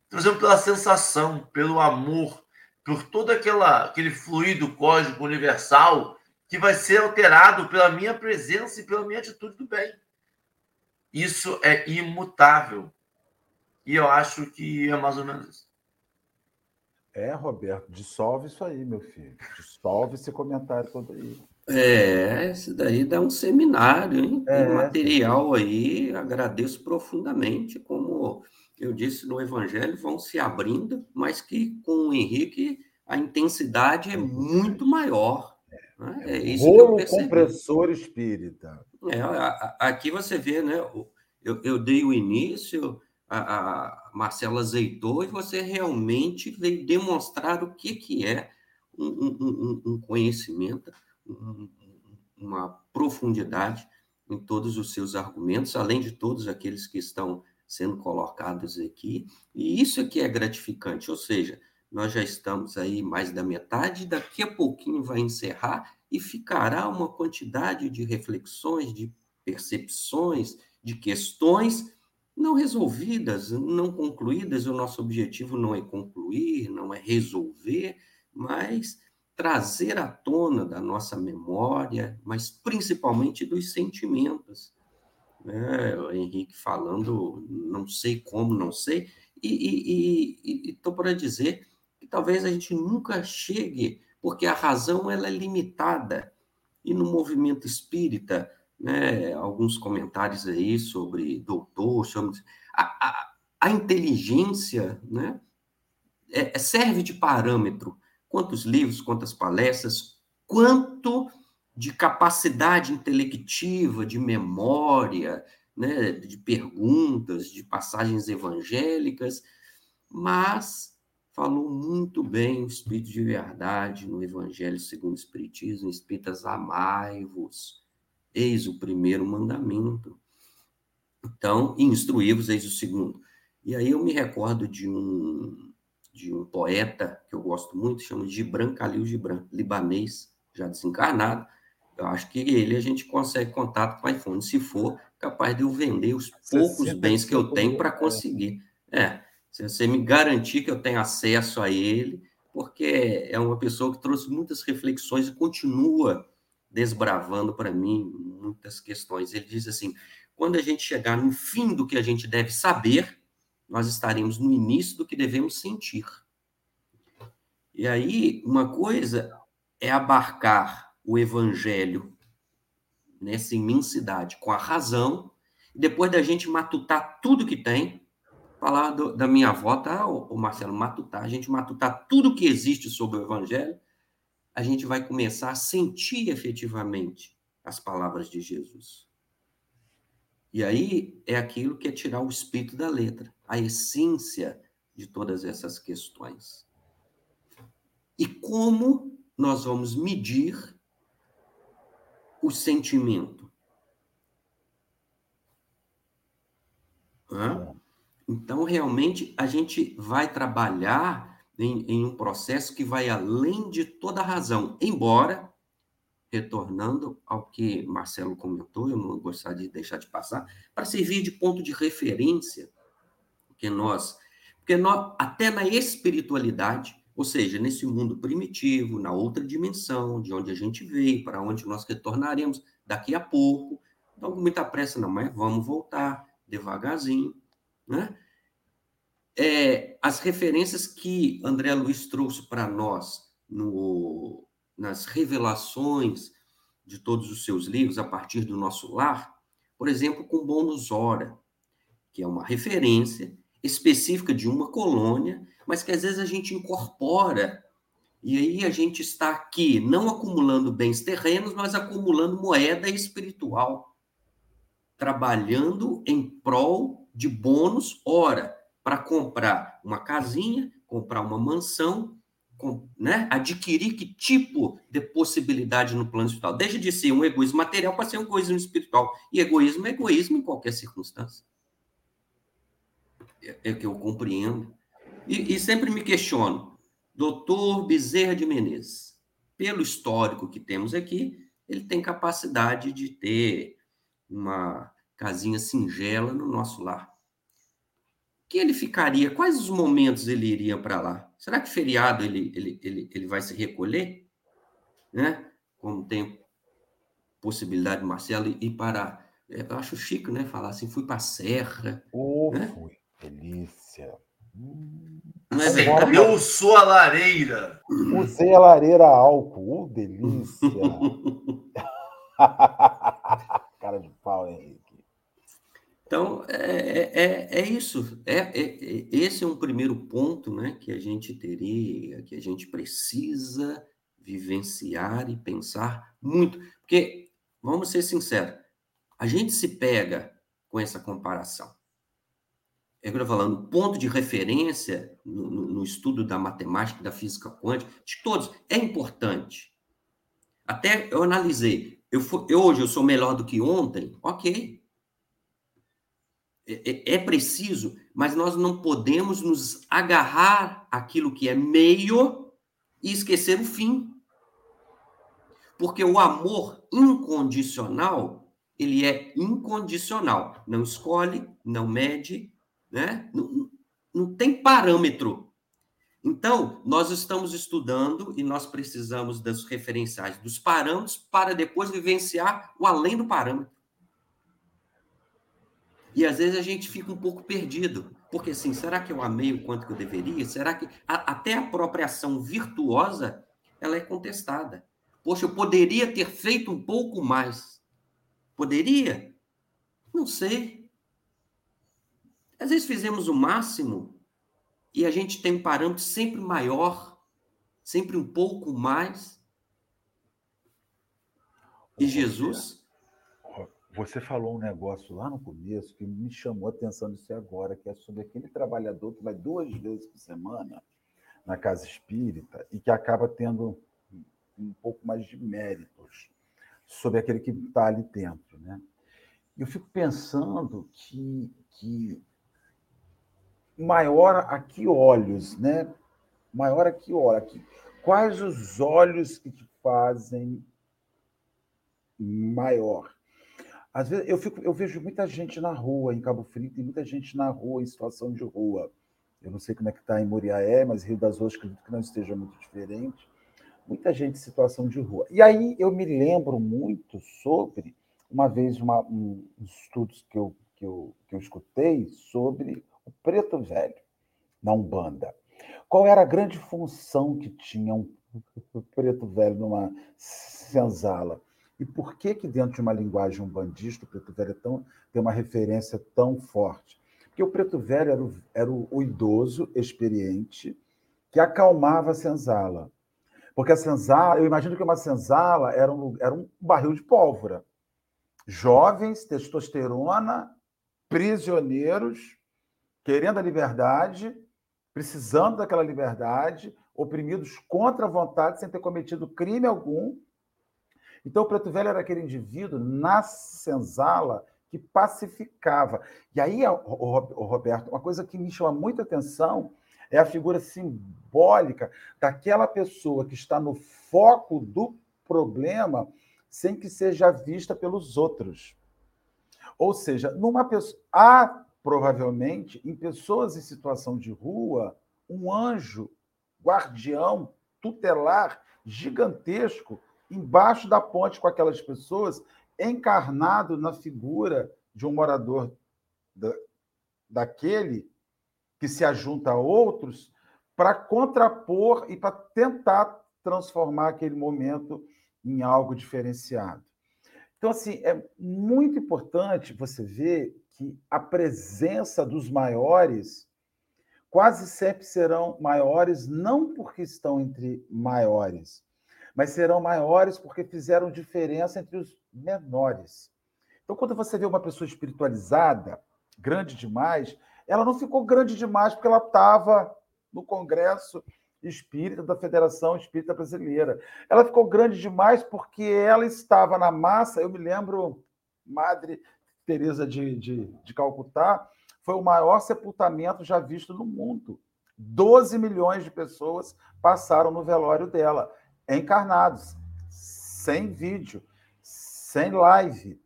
Estou fazendo pela sensação, pelo amor, por todo aquela, aquele fluido cósmico universal que vai ser alterado pela minha presença e pela minha atitude do bem. Isso é imutável. E eu acho que é mais ou menos isso. É, Roberto, dissolve isso aí, meu filho. Dissolve esse comentário todo aí. É, isso daí dá um seminário, hein? Tem é, material aí, agradeço profundamente, como eu disse no Evangelho, vão se abrindo, mas que com o Henrique a intensidade é muito maior. Né? É, é isso Rolo compressor espírita. É, aqui você vê, né? Eu, eu dei o início, a, a Marcela azeitou e você realmente veio demonstrar o que, que é um, um, um conhecimento uma profundidade em todos os seus argumentos, além de todos aqueles que estão sendo colocados aqui, e isso aqui é gratificante, ou seja, nós já estamos aí mais da metade, daqui a pouquinho vai encerrar e ficará uma quantidade de reflexões, de percepções, de questões não resolvidas, não concluídas. O nosso objetivo não é concluir, não é resolver, mas trazer à tona da nossa memória, mas principalmente dos sentimentos. Né? O Henrique falando, não sei como, não sei, e estou para dizer que talvez a gente nunca chegue, porque a razão ela é limitada. E no movimento espírita, né, alguns comentários aí sobre doutor, sobre a, a, a inteligência, né, é, serve de parâmetro quantos livros, quantas palestras, quanto de capacidade intelectiva, de memória, né, de perguntas, de passagens evangélicas, mas falou muito bem o Espírito de verdade no Evangelho segundo o Espiritismo, Espíritas, amai-vos, eis o primeiro mandamento. Então, instruí-vos, eis o segundo. E aí eu me recordo de um de um poeta que eu gosto muito, chama Gibran Khalil Gibran, libanês, já desencarnado. Eu acho que ele a gente consegue contato com o iPhone. Se for, capaz de eu vender os poucos bens que eu tenho para conseguir. É, se você me garantir que eu tenho acesso a ele, porque é uma pessoa que trouxe muitas reflexões e continua desbravando para mim muitas questões. Ele diz assim: quando a gente chegar no fim do que a gente deve saber, nós estaremos no início do que devemos sentir. E aí, uma coisa é abarcar o evangelho nessa imensidade com a razão, e depois da gente matutar tudo que tem, falar do, da minha avó, tá, o Marcelo, matutar, a gente matutar tudo que existe sobre o evangelho, a gente vai começar a sentir efetivamente as palavras de Jesus. E aí é aquilo que é tirar o espírito da letra, a essência de todas essas questões. E como nós vamos medir o sentimento? Hã? Então, realmente, a gente vai trabalhar em, em um processo que vai além de toda razão, embora retornando ao que Marcelo comentou, eu não gostaria de deixar de passar, para servir de ponto de referência, porque nós, porque nós, até na espiritualidade, ou seja, nesse mundo primitivo, na outra dimensão, de onde a gente veio, para onde nós retornaremos daqui a pouco, Então, com muita pressa, não, mas vamos voltar devagarzinho, né? É, as referências que André Luiz trouxe para nós no, nas revelações de todos os seus livros a partir do nosso lar, por exemplo, com Bônus Hora, que é uma referência específica de uma colônia, mas que às vezes a gente incorpora e aí a gente está aqui não acumulando bens terrenos, mas acumulando moeda espiritual, trabalhando em prol de bônus, ora, para comprar uma casinha, comprar uma mansão, com, né? adquirir que tipo de possibilidade no plano espiritual. Deixa de ser um egoísmo material para ser um egoísmo espiritual. E egoísmo é egoísmo em qualquer circunstância. É, que eu compreendo. E, e sempre me questiono, Doutor Bezerra de Menezes, pelo histórico que temos aqui, ele tem capacidade de ter uma casinha singela no nosso lar. Que ele ficaria? Quais os momentos ele iria para lá? Será que feriado ele, ele, ele, ele vai se recolher? Né? Como tem possibilidade, Marcelo, ir para. É, eu acho chique, né? Falar assim, fui para a Serra. Oh, né? fui. Delícia. Hum. É eu sou a lareira. Usei a lareira álcool. Oh, delícia. (laughs) Cara de pau, Henrique. Então, é, é, é, é isso. É, é, é, esse é um primeiro ponto né, que a gente teria, que a gente precisa vivenciar e pensar muito. Porque, vamos ser sinceros, a gente se pega com essa comparação é que eu estou falando, ponto de referência no, no, no, estudo da matemática, da física quântica, de todos, é importante. Até eu analisei, eu, eu hoje eu sou melhor do que ontem, ok. É, é, é preciso, mas nós não podemos nos agarrar aquilo que é meio e esquecer o fim. Porque o amor incondicional, ele é incondicional. Não escolhe, não mede, né? Não, não tem parâmetro. Então, nós estamos estudando e nós precisamos das referenciais dos parâmetros para depois vivenciar o além do parâmetro. E às vezes a gente fica um pouco perdido, porque assim, será que eu amei o quanto que eu deveria? Será que a, até a própria ação virtuosa ela é contestada? Poxa, eu poderia ter feito um pouco mais. Poderia? Não sei. Às vezes fizemos o máximo e a gente tem um parâmetro sempre maior, sempre um pouco mais. E Jesus. Você falou um negócio lá no começo que me chamou a atenção disso agora, que é sobre aquele trabalhador que vai duas vezes por semana na casa espírita e que acaba tendo um pouco mais de méritos sobre aquele que está ali dentro, né? Eu fico pensando que, que maior a que olhos, né? Maior a que olhos. Aqui. Quais os olhos que te fazem maior? Às vezes eu, fico, eu vejo muita gente na rua, em Cabo Frio, tem muita gente na rua, em situação de rua. Eu não sei como é que está em Moriaé, mas Rio das Ostras acredito que não esteja muito diferente. Muita gente em situação de rua. E aí eu me lembro muito sobre, uma vez, uma, um, estudos que eu, que, eu, que eu escutei sobre o preto velho, na Umbanda. Qual era a grande função que tinha um (laughs) preto velho numa senzala? E por que que dentro de uma linguagem umbandista o preto velho é tão, tem uma referência tão forte? Porque o preto velho era o, era o, idoso experiente que acalmava a senzala. Porque a senzala, eu imagino que uma senzala era um, era um barril de pólvora. Jovens, testosterona, prisioneiros, querendo a liberdade, precisando daquela liberdade, oprimidos contra a vontade, sem ter cometido crime algum. Então, o Preto Velho era aquele indivíduo na senzala que pacificava. E aí, Roberto, uma coisa que me chama muita atenção é a figura simbólica daquela pessoa que está no foco do problema sem que seja vista pelos outros. Ou seja, numa pessoa. Há provavelmente, em pessoas em situação de rua, um anjo guardião, tutelar, gigantesco, embaixo da ponte com aquelas pessoas encarnado na figura de um morador da, daquele que se ajunta a outros para contrapor e para tentar transformar aquele momento em algo diferenciado. Então, assim, é muito importante você ver que a presença dos maiores quase sempre serão maiores, não porque estão entre maiores, mas serão maiores porque fizeram diferença entre os menores. Então, quando você vê uma pessoa espiritualizada, grande demais, ela não ficou grande demais porque ela estava no Congresso Espírita da Federação Espírita Brasileira. Ela ficou grande demais porque ela estava na massa. Eu me lembro, Madre Teresa de, de, de Calcutá, foi o maior sepultamento já visto no mundo. 12 milhões de pessoas passaram no velório dela, encarnados, sem vídeo, sem live.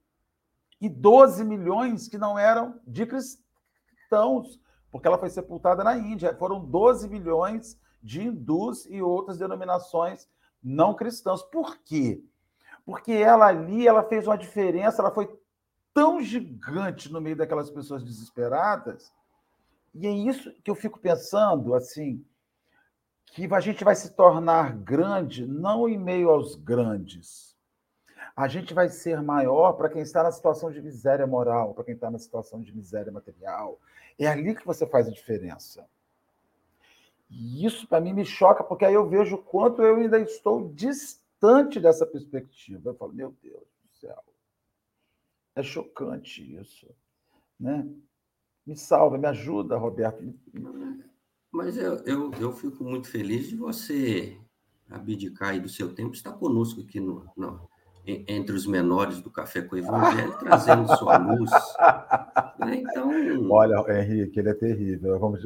E 12 milhões que não eram de cristãos, porque ela foi sepultada na Índia. Foram 12 milhões de hindus e outras denominações não cristãs. Por quê? Porque ela ali, ela fez uma diferença, ela foi tão gigante no meio daquelas pessoas desesperadas. E é isso que eu fico pensando, assim, que a gente vai se tornar grande não em meio aos grandes. A gente vai ser maior para quem está na situação de miséria moral, para quem está na situação de miséria material. É ali que você faz a diferença. E isso, para mim, me choca, porque aí eu vejo o quanto eu ainda estou distante dessa perspectiva. Eu falo, meu Deus do céu. É chocante isso. Né? Me salva, me ajuda, Roberto. Mas eu, eu, eu fico muito feliz de você abdicar aí do seu tempo, estar conosco aqui no, no, entre os menores do Café com o Evangelho, (laughs) trazendo sua luz. Né? Então. Olha, Henrique, ele é terrível. Vamos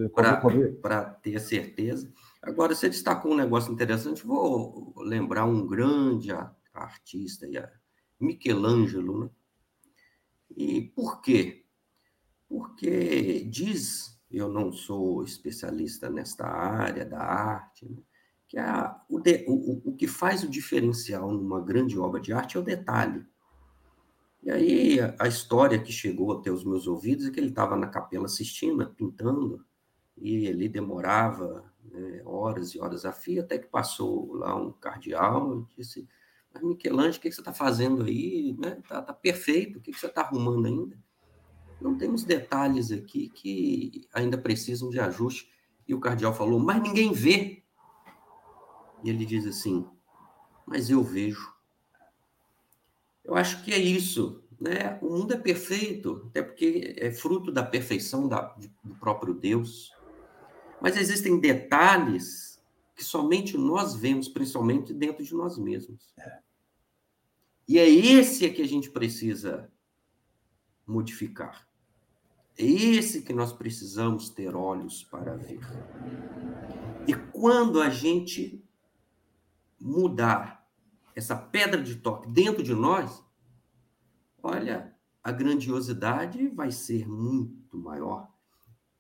Para ter certeza. Agora, você destacou um negócio interessante, vou lembrar um grande artista, Michelangelo, né? E por quê? Porque diz, eu não sou especialista nesta área da arte, né? que a, o, de, o, o que faz o diferencial numa grande obra de arte é o detalhe. E aí a, história que chegou até os meus ouvidos é que ele estava na Capela Sistina pintando e ele demorava né, horas e horas a fio, até que passou lá um cardeal e disse, Michelangelo, o que você está fazendo aí? Né? Tá, tá perfeito, o que você está arrumando ainda? Não temos detalhes aqui que ainda precisam de ajuste. E o cardeal falou, mas ninguém vê. E ele diz assim: Mas eu vejo. Eu acho que é isso. Né? O mundo é perfeito, até porque é fruto da perfeição da, do próprio Deus. Mas existem detalhes que somente nós vemos, principalmente dentro de nós mesmos. É. E é esse que a gente precisa modificar. É esse que nós precisamos ter olhos para ver. E quando a gente mudar essa pedra de toque dentro de nós, olha, a grandiosidade vai ser muito maior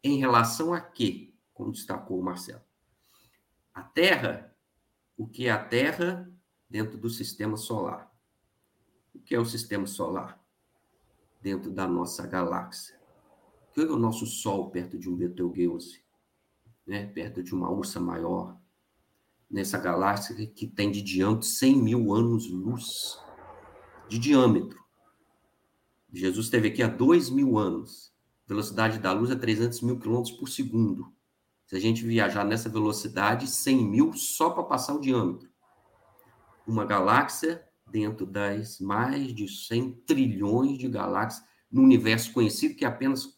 em relação a quê? Como destacou o Marcelo. A Terra, o que é a Terra dentro do sistema solar? O que é o sistema solar? Dentro da nossa galáxia. O que é o nosso Sol perto de um Betelgeuse? Né? Perto de uma ursa maior, nessa galáxia que tem de diâmetro 100 mil anos-luz de diâmetro. Jesus esteve aqui há 2 mil anos. velocidade da luz é 300 mil quilômetros por segundo. Se a gente viajar nessa velocidade, 100 mil só para passar o diâmetro. Uma galáxia dentro das mais de 100 trilhões de galáxias no universo conhecido, que é apenas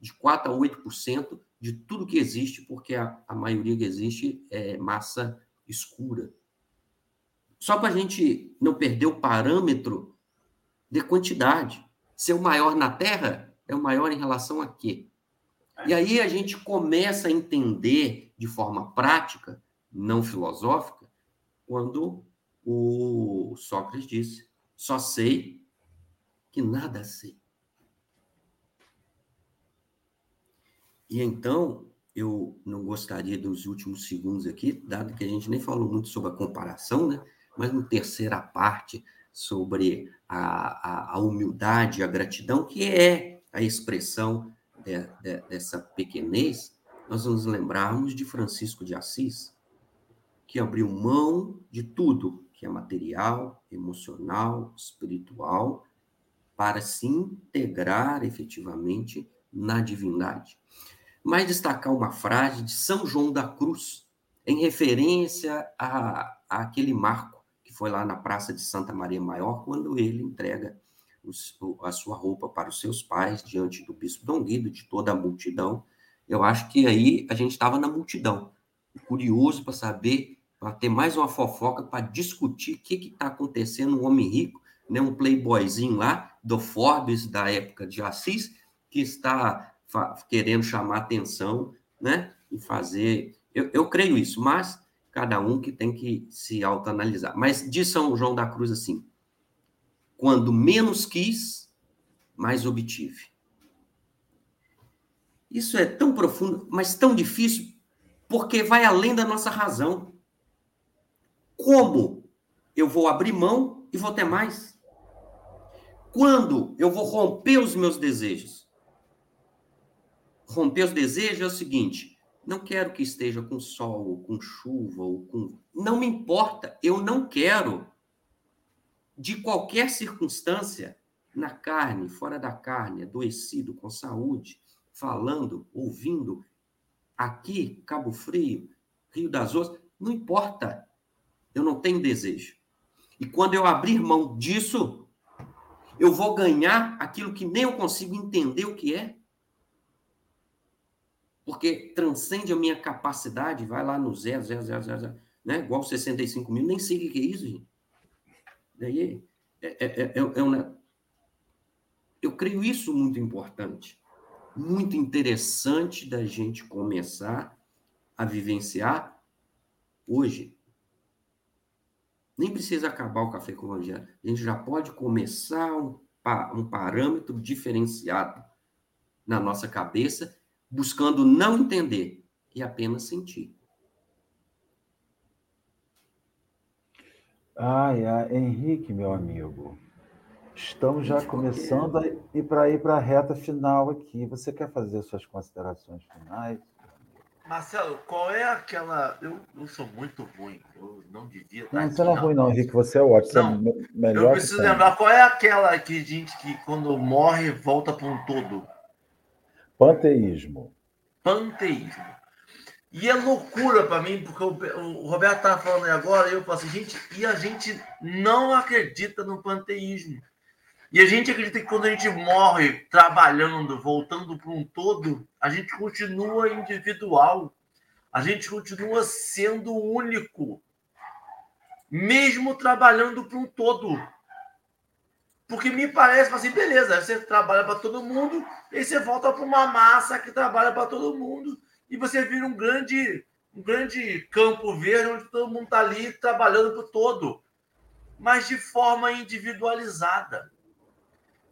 de 4 a 8% de tudo que existe, porque a, a maioria que existe é massa escura. Só para a gente não perder o parâmetro de quantidade. Ser o maior na Terra é o maior em relação a quê? E aí a gente começa a entender de forma prática, não filosófica, quando o Sócrates disse: só sei que nada sei. E então, eu não gostaria dos últimos segundos aqui, dado que a gente nem falou muito sobre a comparação, né? Mas no terceira parte, sobre a, a, a humildade, a gratidão, que é a expressão de, de, dessa pequenez, nós nos lembrarmos de Francisco de Assis, que abriu mão de tudo que é material, emocional, espiritual, para se integrar efetivamente na divindade. Mas destacar uma frase de São João da Cruz, em referência a, a aquele marco que foi lá na Praça de Santa Maria Maior, quando ele entrega a sua roupa para os seus pais diante do bispo Dom Guido, de toda a multidão. Eu acho que aí a gente estava na multidão, curioso para saber para ter mais uma fofoca para discutir o que está acontecendo, um homem rico, né, um playboyzinho lá do Forbes da época de Assis, que está querendo chamar atenção, né, e fazer. Eu, eu creio isso, mas cada um que tem que se autoanalisar. Mas diz São João da Cruz assim: quando menos quis, mais obtive. Isso é tão profundo, mas tão difícil, porque vai além da nossa razão. Como eu vou abrir mão e vou ter mais? Quando eu vou romper os meus desejos? Romper os desejos é o seguinte: não quero que esteja com sol, ou com chuva, ou com. Não me importa, eu não quero. De qualquer circunstância, na carne, fora da carne, adoecido, com saúde, falando, ouvindo, aqui, Cabo Frio, Rio das Ostras, não importa. Eu não tenho desejo. E quando eu abrir mão disso, eu vou ganhar aquilo que nem eu consigo entender o que é. Porque transcende a minha capacidade, vai lá no zero, zero, zero, zero, zero né? igual 65 mil, nem sei o que é isso, gente. Daí é, é, é, é, é uma... Eu creio isso muito importante, muito interessante da gente começar a vivenciar hoje. Nem precisa acabar o café com o evangelho. A gente já pode começar um, um parâmetro diferenciado na nossa cabeça, buscando não entender e apenas sentir. Ai, ai, Henrique, meu amigo, estamos já começando a ir para ir para a reta final aqui. Você quer fazer suas considerações finais? Marcelo, qual é aquela. Eu, eu sou muito ruim, eu não devia estar. Não, você não é ruim, não, Henrique, você é ótimo. Não, é melhor eu preciso lembrar qual é aquela que gente que quando morre volta para um todo. Panteísmo. Panteísmo. E é loucura para mim, porque o, o Roberto estava falando agora, e eu falo assim, gente, e a gente não acredita no panteísmo. E a gente acredita que quando a gente morre trabalhando, voltando para um todo, a gente continua individual. A gente continua sendo único. Mesmo trabalhando para um todo. Porque me parece assim, beleza, você trabalha para todo mundo, e você volta para uma massa que trabalha para todo mundo, e você vira um grande, um grande campo verde onde todo mundo está ali trabalhando para o todo, mas de forma individualizada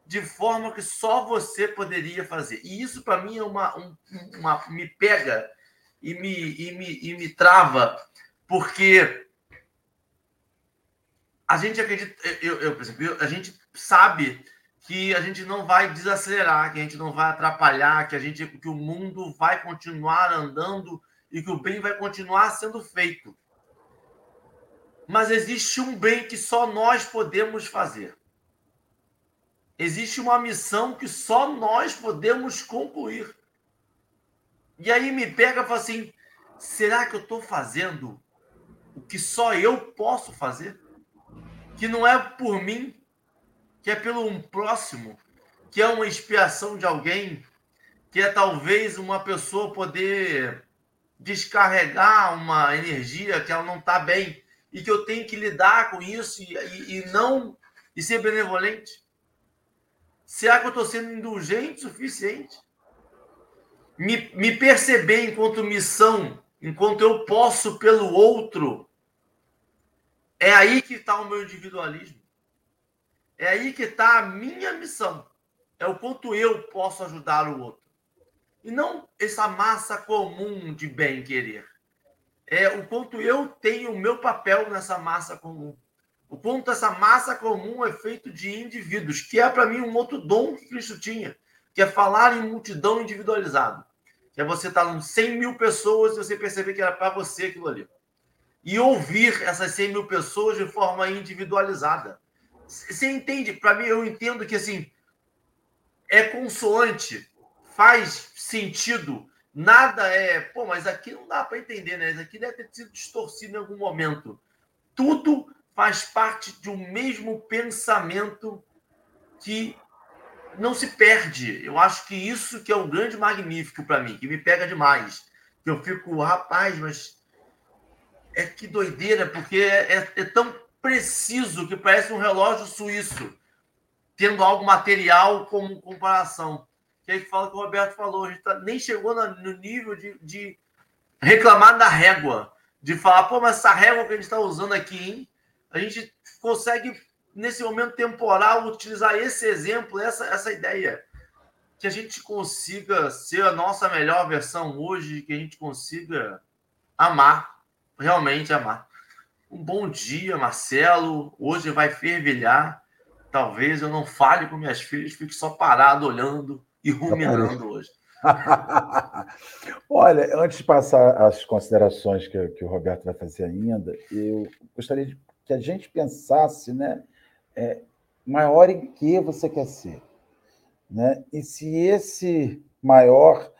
de forma que só você poderia fazer. E isso, para mim, é uma, um, uma, me pega e me, e, me, e me trava, porque a gente acredita, eu, eu, exemplo, a gente sabe que a gente não vai desacelerar, que a gente não vai atrapalhar, que a gente que o mundo vai continuar andando e que o bem vai continuar sendo feito. Mas existe um bem que só nós podemos fazer existe uma missão que só nós podemos concluir. E aí me pega e fala assim: será que eu estou fazendo o que só eu posso fazer? Que não é por mim, que é pelo um próximo, que é uma expiação de alguém, que é talvez uma pessoa poder descarregar uma energia que ela não está bem e que eu tenho que lidar com isso e, e, e não e ser benevolente. Será que eu estou sendo indulgente o suficiente? Me, me perceber enquanto missão, enquanto eu posso pelo outro, é aí que está o meu individualismo. É aí que está a minha missão. É o quanto eu posso ajudar o outro. E não essa massa comum de bem querer. É o quanto eu tenho o meu papel nessa massa comum. O ponto essa massa comum é feito de indivíduos, que é para mim um outro dom que Cristo tinha, que é falar em multidão individualizado. Que é você estar tá com 100 mil pessoas e você perceber que era para você aquilo ali. E ouvir essas 100 mil pessoas de forma individualizada. Você entende? Para mim, eu entendo que assim é consoante, faz sentido. Nada é, pô, mas aqui não dá para entender, né? Isso aqui deve ter sido distorcido em algum momento. Tudo faz parte de um mesmo pensamento que não se perde. Eu acho que isso que é o grande magnífico para mim, que me pega demais. Eu fico, rapaz, mas é que doideira, porque é, é, é tão preciso que parece um relógio suíço, tendo algo material como comparação. Que aí fala que o Roberto falou, a gente tá, nem chegou no nível de, de reclamar da régua, de falar, pô, mas essa régua que a gente está usando aqui, hein? a gente consegue, nesse momento temporal, utilizar esse exemplo, essa, essa ideia. Que a gente consiga ser a nossa melhor versão hoje, que a gente consiga amar, realmente amar. Um bom dia, Marcelo. Hoje vai fervilhar. Talvez eu não fale com minhas filhas, fique só parado olhando e ruminando hoje. (laughs) Olha, antes de passar as considerações que, que, o Roberto vai fazer ainda, eu gostaria de que a gente pensasse, né? É, maior em que você quer ser, né? E se esse maior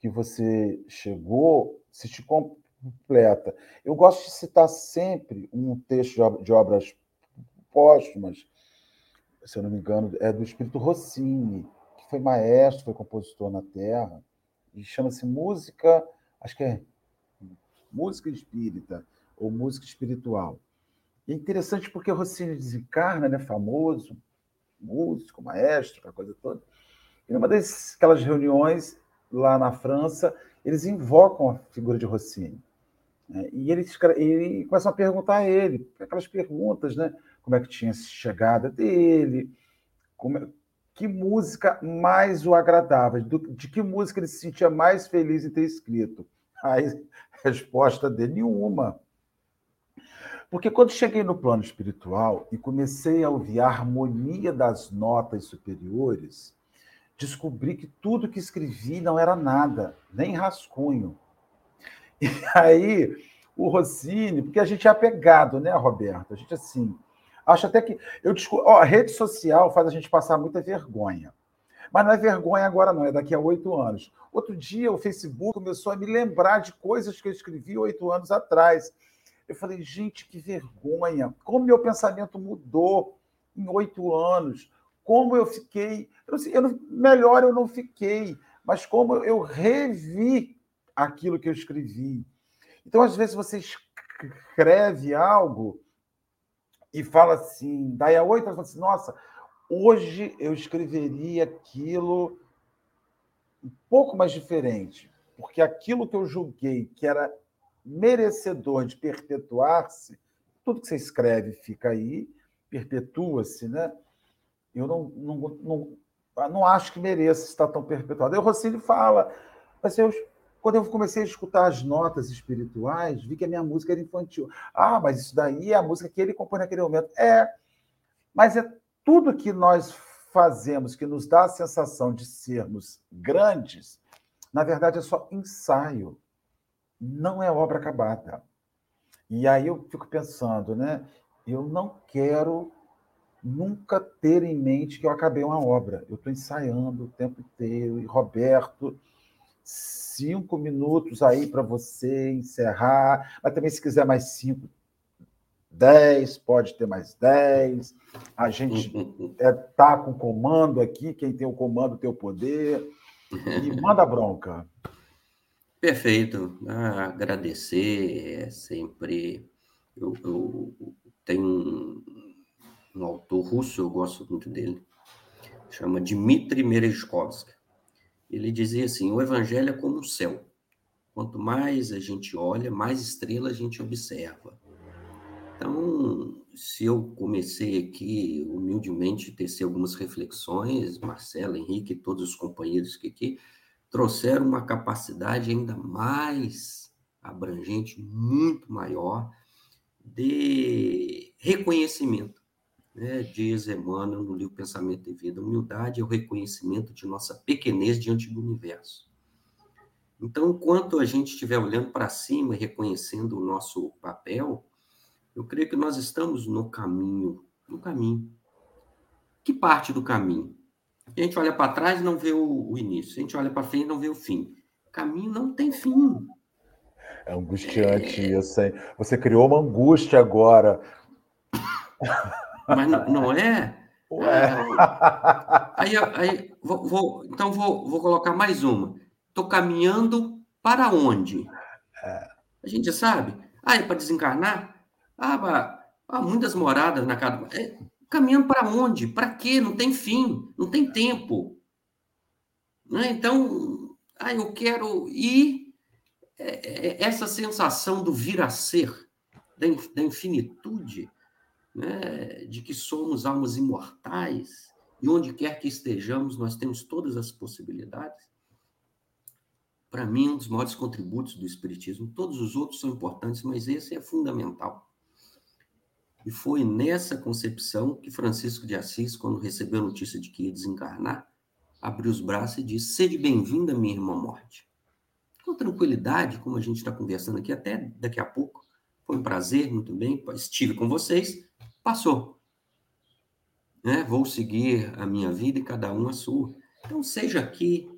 que você chegou se te completa. Eu gosto de citar sempre um texto de obras póstumas, se eu não me engano, é do Espírito Rossini, que foi maestro, foi compositor na Terra, e chama-se Música, acho que é Música Espírita, ou Música Espiritual. E é interessante porque Rossini desencarna, né, famoso, músico, maestro, aquela coisa toda. E numa daquelas reuniões lá na França, eles invocam a figura de Rossini. Né? E eles, e começam a perguntar a ele, aquelas perguntas, né? Como é que tinha chegada dele, como é, que música mais o agradava, de que música ele se sentia mais feliz em ter escrito. Aí, (laughs) resposta dele, nenhuma. Porque quando cheguei no plano espiritual e comecei a ouvir a harmonia das notas superiores, descobri que tudo que escrevi não era nada, nem rascunho. E aí, o Rossini, porque a gente é apegado, né, Roberto? A gente, assim, acho até que. Eu ó, a rede social faz a gente passar muita vergonha. Mas não é vergonha agora, não, é daqui a oito anos. Outro dia, o Facebook começou a me lembrar de coisas que eu escrevi oito anos atrás. Eu falei, gente, que vergonha! Como meu pensamento mudou em oito anos, como eu fiquei. Eu, eu, melhor eu não fiquei, mas como eu revi aquilo que eu escrevi. Então, às vezes, você escreve algo e fala assim, daí a oito, fala assim, nossa, hoje eu escreveria aquilo um pouco mais diferente, porque aquilo que eu julguei que era merecedor de perpetuar-se, tudo que você escreve fica aí, perpetua-se, né? Eu não, não, não, não acho que mereça estar tão perpetuado. Aí o Rossini fala, mas eu, quando eu comecei a escutar as notas espirituais, vi que a minha música era infantil. Ah, mas isso daí é a música que ele compõe naquele momento. É, mas é tudo que nós fazemos que nos dá a sensação de sermos grandes, na verdade é só ensaio não é obra acabada. E aí eu fico pensando, né? Eu não quero nunca ter em mente que eu acabei uma obra. Eu estou ensaiando o tempo inteiro. E, Roberto, cinco minutos aí para você encerrar. Mas também, se quiser mais cinco, dez, pode ter mais dez. A gente (laughs) é, tá com comando aqui. Quem tem o comando tem o poder. E (laughs) manda bronca. Perfeito. Ah, agradecer é sempre. Eu, eu tenho um, um, autor russo, eu gosto muito dele, chama Dmitry Merezhkovsky. Ele dizia assim: o evangelho é como o céu. Quanto mais a gente olha, mais estrelas a gente observa. Então, se eu comecei aqui humildemente tecer algumas reflexões, Marcelo, Henrique, todos os companheiros que aqui trouxeram uma capacidade ainda mais abrangente, muito maior, de reconhecimento. Né? Diz Emmanuel no livro Pensamento e Vida: humildade é o reconhecimento de nossa pequenez diante do universo. Então, enquanto a gente estiver olhando para cima e reconhecendo o nosso papel, eu creio que nós estamos no caminho, no caminho. Que parte do caminho? A gente olha para trás e não vê o, o início. A gente olha para frente e não vê o fim. Caminho não tem fim. É angustiante é... isso, hein? Você criou uma angústia agora. (laughs) Mas não, não é? Ué. Ah, aí, aí vou, vou, então vou, vou colocar mais uma. Estou caminhando para onde? É. A gente sabe. Ah, é para desencarnar? Ah, ah, muitas moradas na casa. É, caminhando para onde? Para quê? Não tem fim, não tem tempo. Né? Então, ah, eu quero ir. É, é, essa sensação do vir a ser, da, da infinitude, né? de que somos almas imortais, e onde quer que estejamos, nós temos todas as possibilidades. Para mim, um dos maiores contributos do Espiritismo. Todos os outros são importantes, mas esse é fundamental. E foi nessa concepção que Francisco de Assis, quando recebeu a notícia de que ia desencarnar, abriu os braços e disse: Sede bem-vinda, minha irmã morte. Com tranquilidade, como a gente está conversando aqui, até daqui a pouco. Foi um prazer, muito bem, estive com vocês, passou. Né? Vou seguir a minha vida e cada um a sua. Então, seja aqui,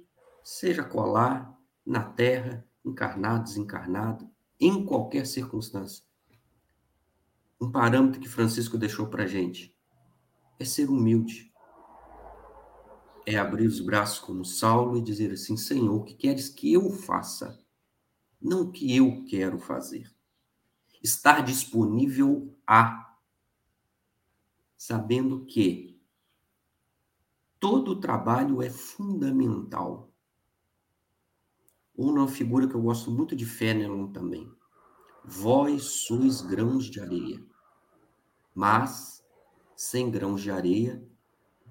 seja colar, na terra, encarnado, desencarnado, em qualquer circunstância um parâmetro que Francisco deixou para gente é ser humilde. É abrir os braços como Saulo e dizer assim: Senhor, o que queres que eu faça? Não o que eu quero fazer. Estar disponível a, sabendo que todo trabalho é fundamental. Uma figura que eu gosto muito de Fenelon também. Vós sois grãos de areia mas sem grãos de areia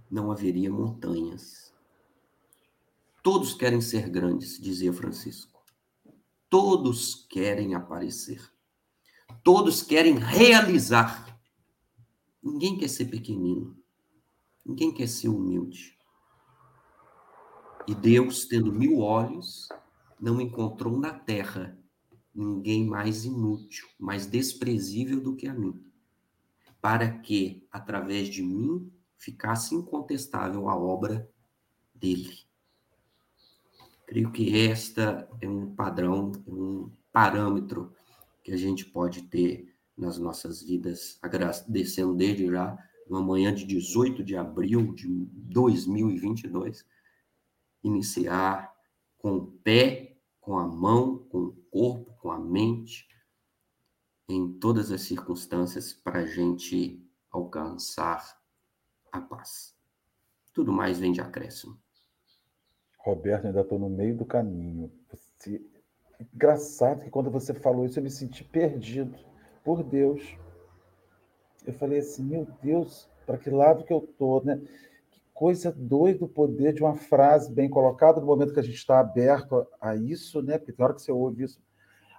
não haveria montanhas. Todos querem ser grandes, dizia Francisco. Todos querem aparecer. Todos querem realizar. Ninguém quer ser pequenino. Ninguém quer ser humilde. E Deus, tendo mil olhos, não encontrou na terra ninguém mais inútil, mais desprezível do que a mim para que, através de mim, ficasse incontestável a obra dele. Creio que esta é um padrão, um parâmetro que a gente pode ter nas nossas vidas, agradecendo desde já, uma manhã de 18 de abril de 2022, iniciar com o pé, com a mão, com o corpo, com a mente, em todas as circunstâncias para a gente alcançar a paz. Tudo mais vem de acréscimo. Roberto, ainda estou no meio do caminho. Você... Engraçado que quando você falou isso, eu me senti perdido. Por Deus. Eu falei assim, meu Deus, para que lado que eu estou, né? Que coisa doida o poder de uma frase bem colocada no momento que a gente está aberto a isso, né? Porque tem hora que você ouve isso,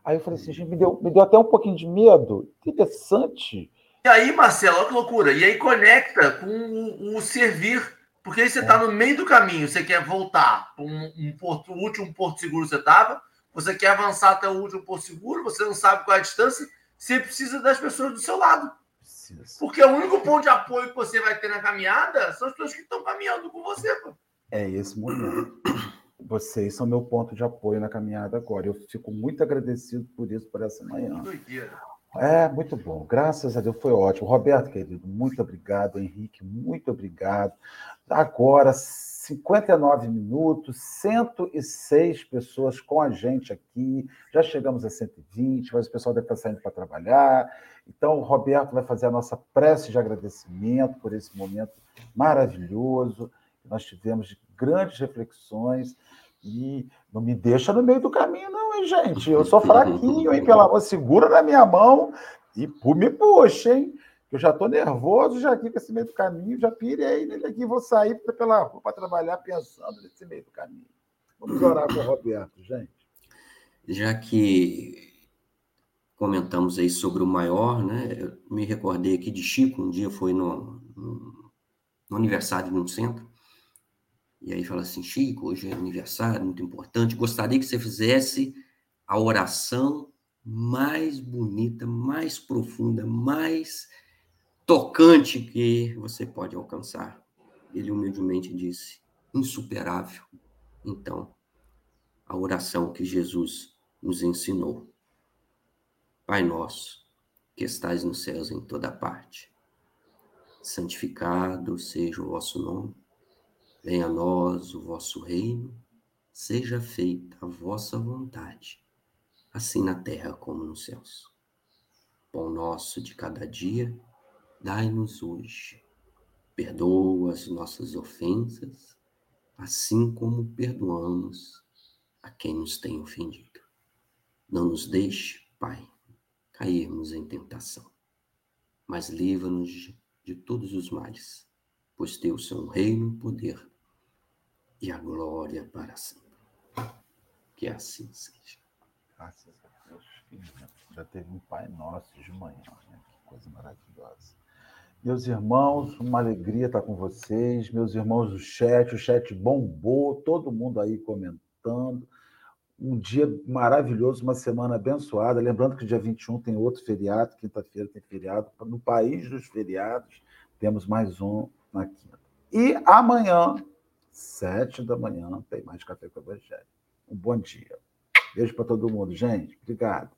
Aí eu falei assim, gente, me deu, me deu até um pouquinho de medo. Interessante. E aí, Marcelo, olha que loucura. E aí conecta com o, servir. Porque aí você está é. no meio do caminho, você quer voltar para um, um porto, o último porto seguro você estava, você quer avançar até o último porto seguro, você não sabe qual é a distância, você precisa das pessoas do seu lado. Precisa. Porque o único ponto de apoio que você vai ter na caminhada são as pessoas que estão caminhando com você. Pô. É esse momento. Vocês são meu ponto de apoio na caminhada agora. Eu fico muito agradecido por isso, por essa manhã. É, muito bom. Graças a Deus foi ótimo. Roberto, querido, muito obrigado. Henrique, muito obrigado. Agora, 59 minutos, 106 pessoas com a gente aqui. Já chegamos a 120, mas o pessoal deve estar saindo para trabalhar. Então, o Roberto vai fazer a nossa prece de agradecimento por esse momento maravilhoso que nós tivemos de grandes reflexões. E não me deixa no meio do caminho, não, hein, gente? Eu sou (laughs) fraquinho, hein? Pelo amor, segura na minha mão e me puxa, hein? Eu já estou nervoso já aqui com esse meio do caminho, já pirei nele aqui, vou sair pela rua para trabalhar pensando nesse meio do caminho. Vamos orar com o Roberto, gente. Já que comentamos aí sobre o maior, né? Eu me recordei aqui de Chico, um dia foi no, no, no aniversário de um centro, e aí fala assim, Chico, hoje é aniversário, muito importante, gostaria que você fizesse a oração mais bonita, mais profunda, mais tocante que você pode alcançar. Ele humildemente disse, insuperável. Então, a oração que Jesus nos ensinou. Pai nosso, que estais nos céus em toda parte, santificado seja o vosso nome, venha a nós o vosso reino, seja feita a vossa vontade, assim na terra como nos céus. Pão nosso de cada dia, dai-nos hoje. Perdoa as nossas ofensas, assim como perdoamos a quem nos tem ofendido. Não nos deixe, Pai, cairmos em tentação, mas livra-nos de, de todos os males, pois teu são o reino, o poder e a glória para sempre. Que assim seja. Graças a Deus, filho. Já teve um Pai Nosso de manhã, né? Que coisa maravilhosa. Meus irmãos, uma alegria estar com vocês. Meus irmãos do chat, o chat bombou, todo mundo aí comentando. Um dia maravilhoso, uma semana abençoada. Lembrando que dia 21 tem outro feriado, quinta-feira tem feriado. No país dos feriados, temos mais um na quinta. E amanhã, sete da manhã, tem mais Café com o Evangelho. Um bom dia. Beijo para todo mundo, gente. Obrigado.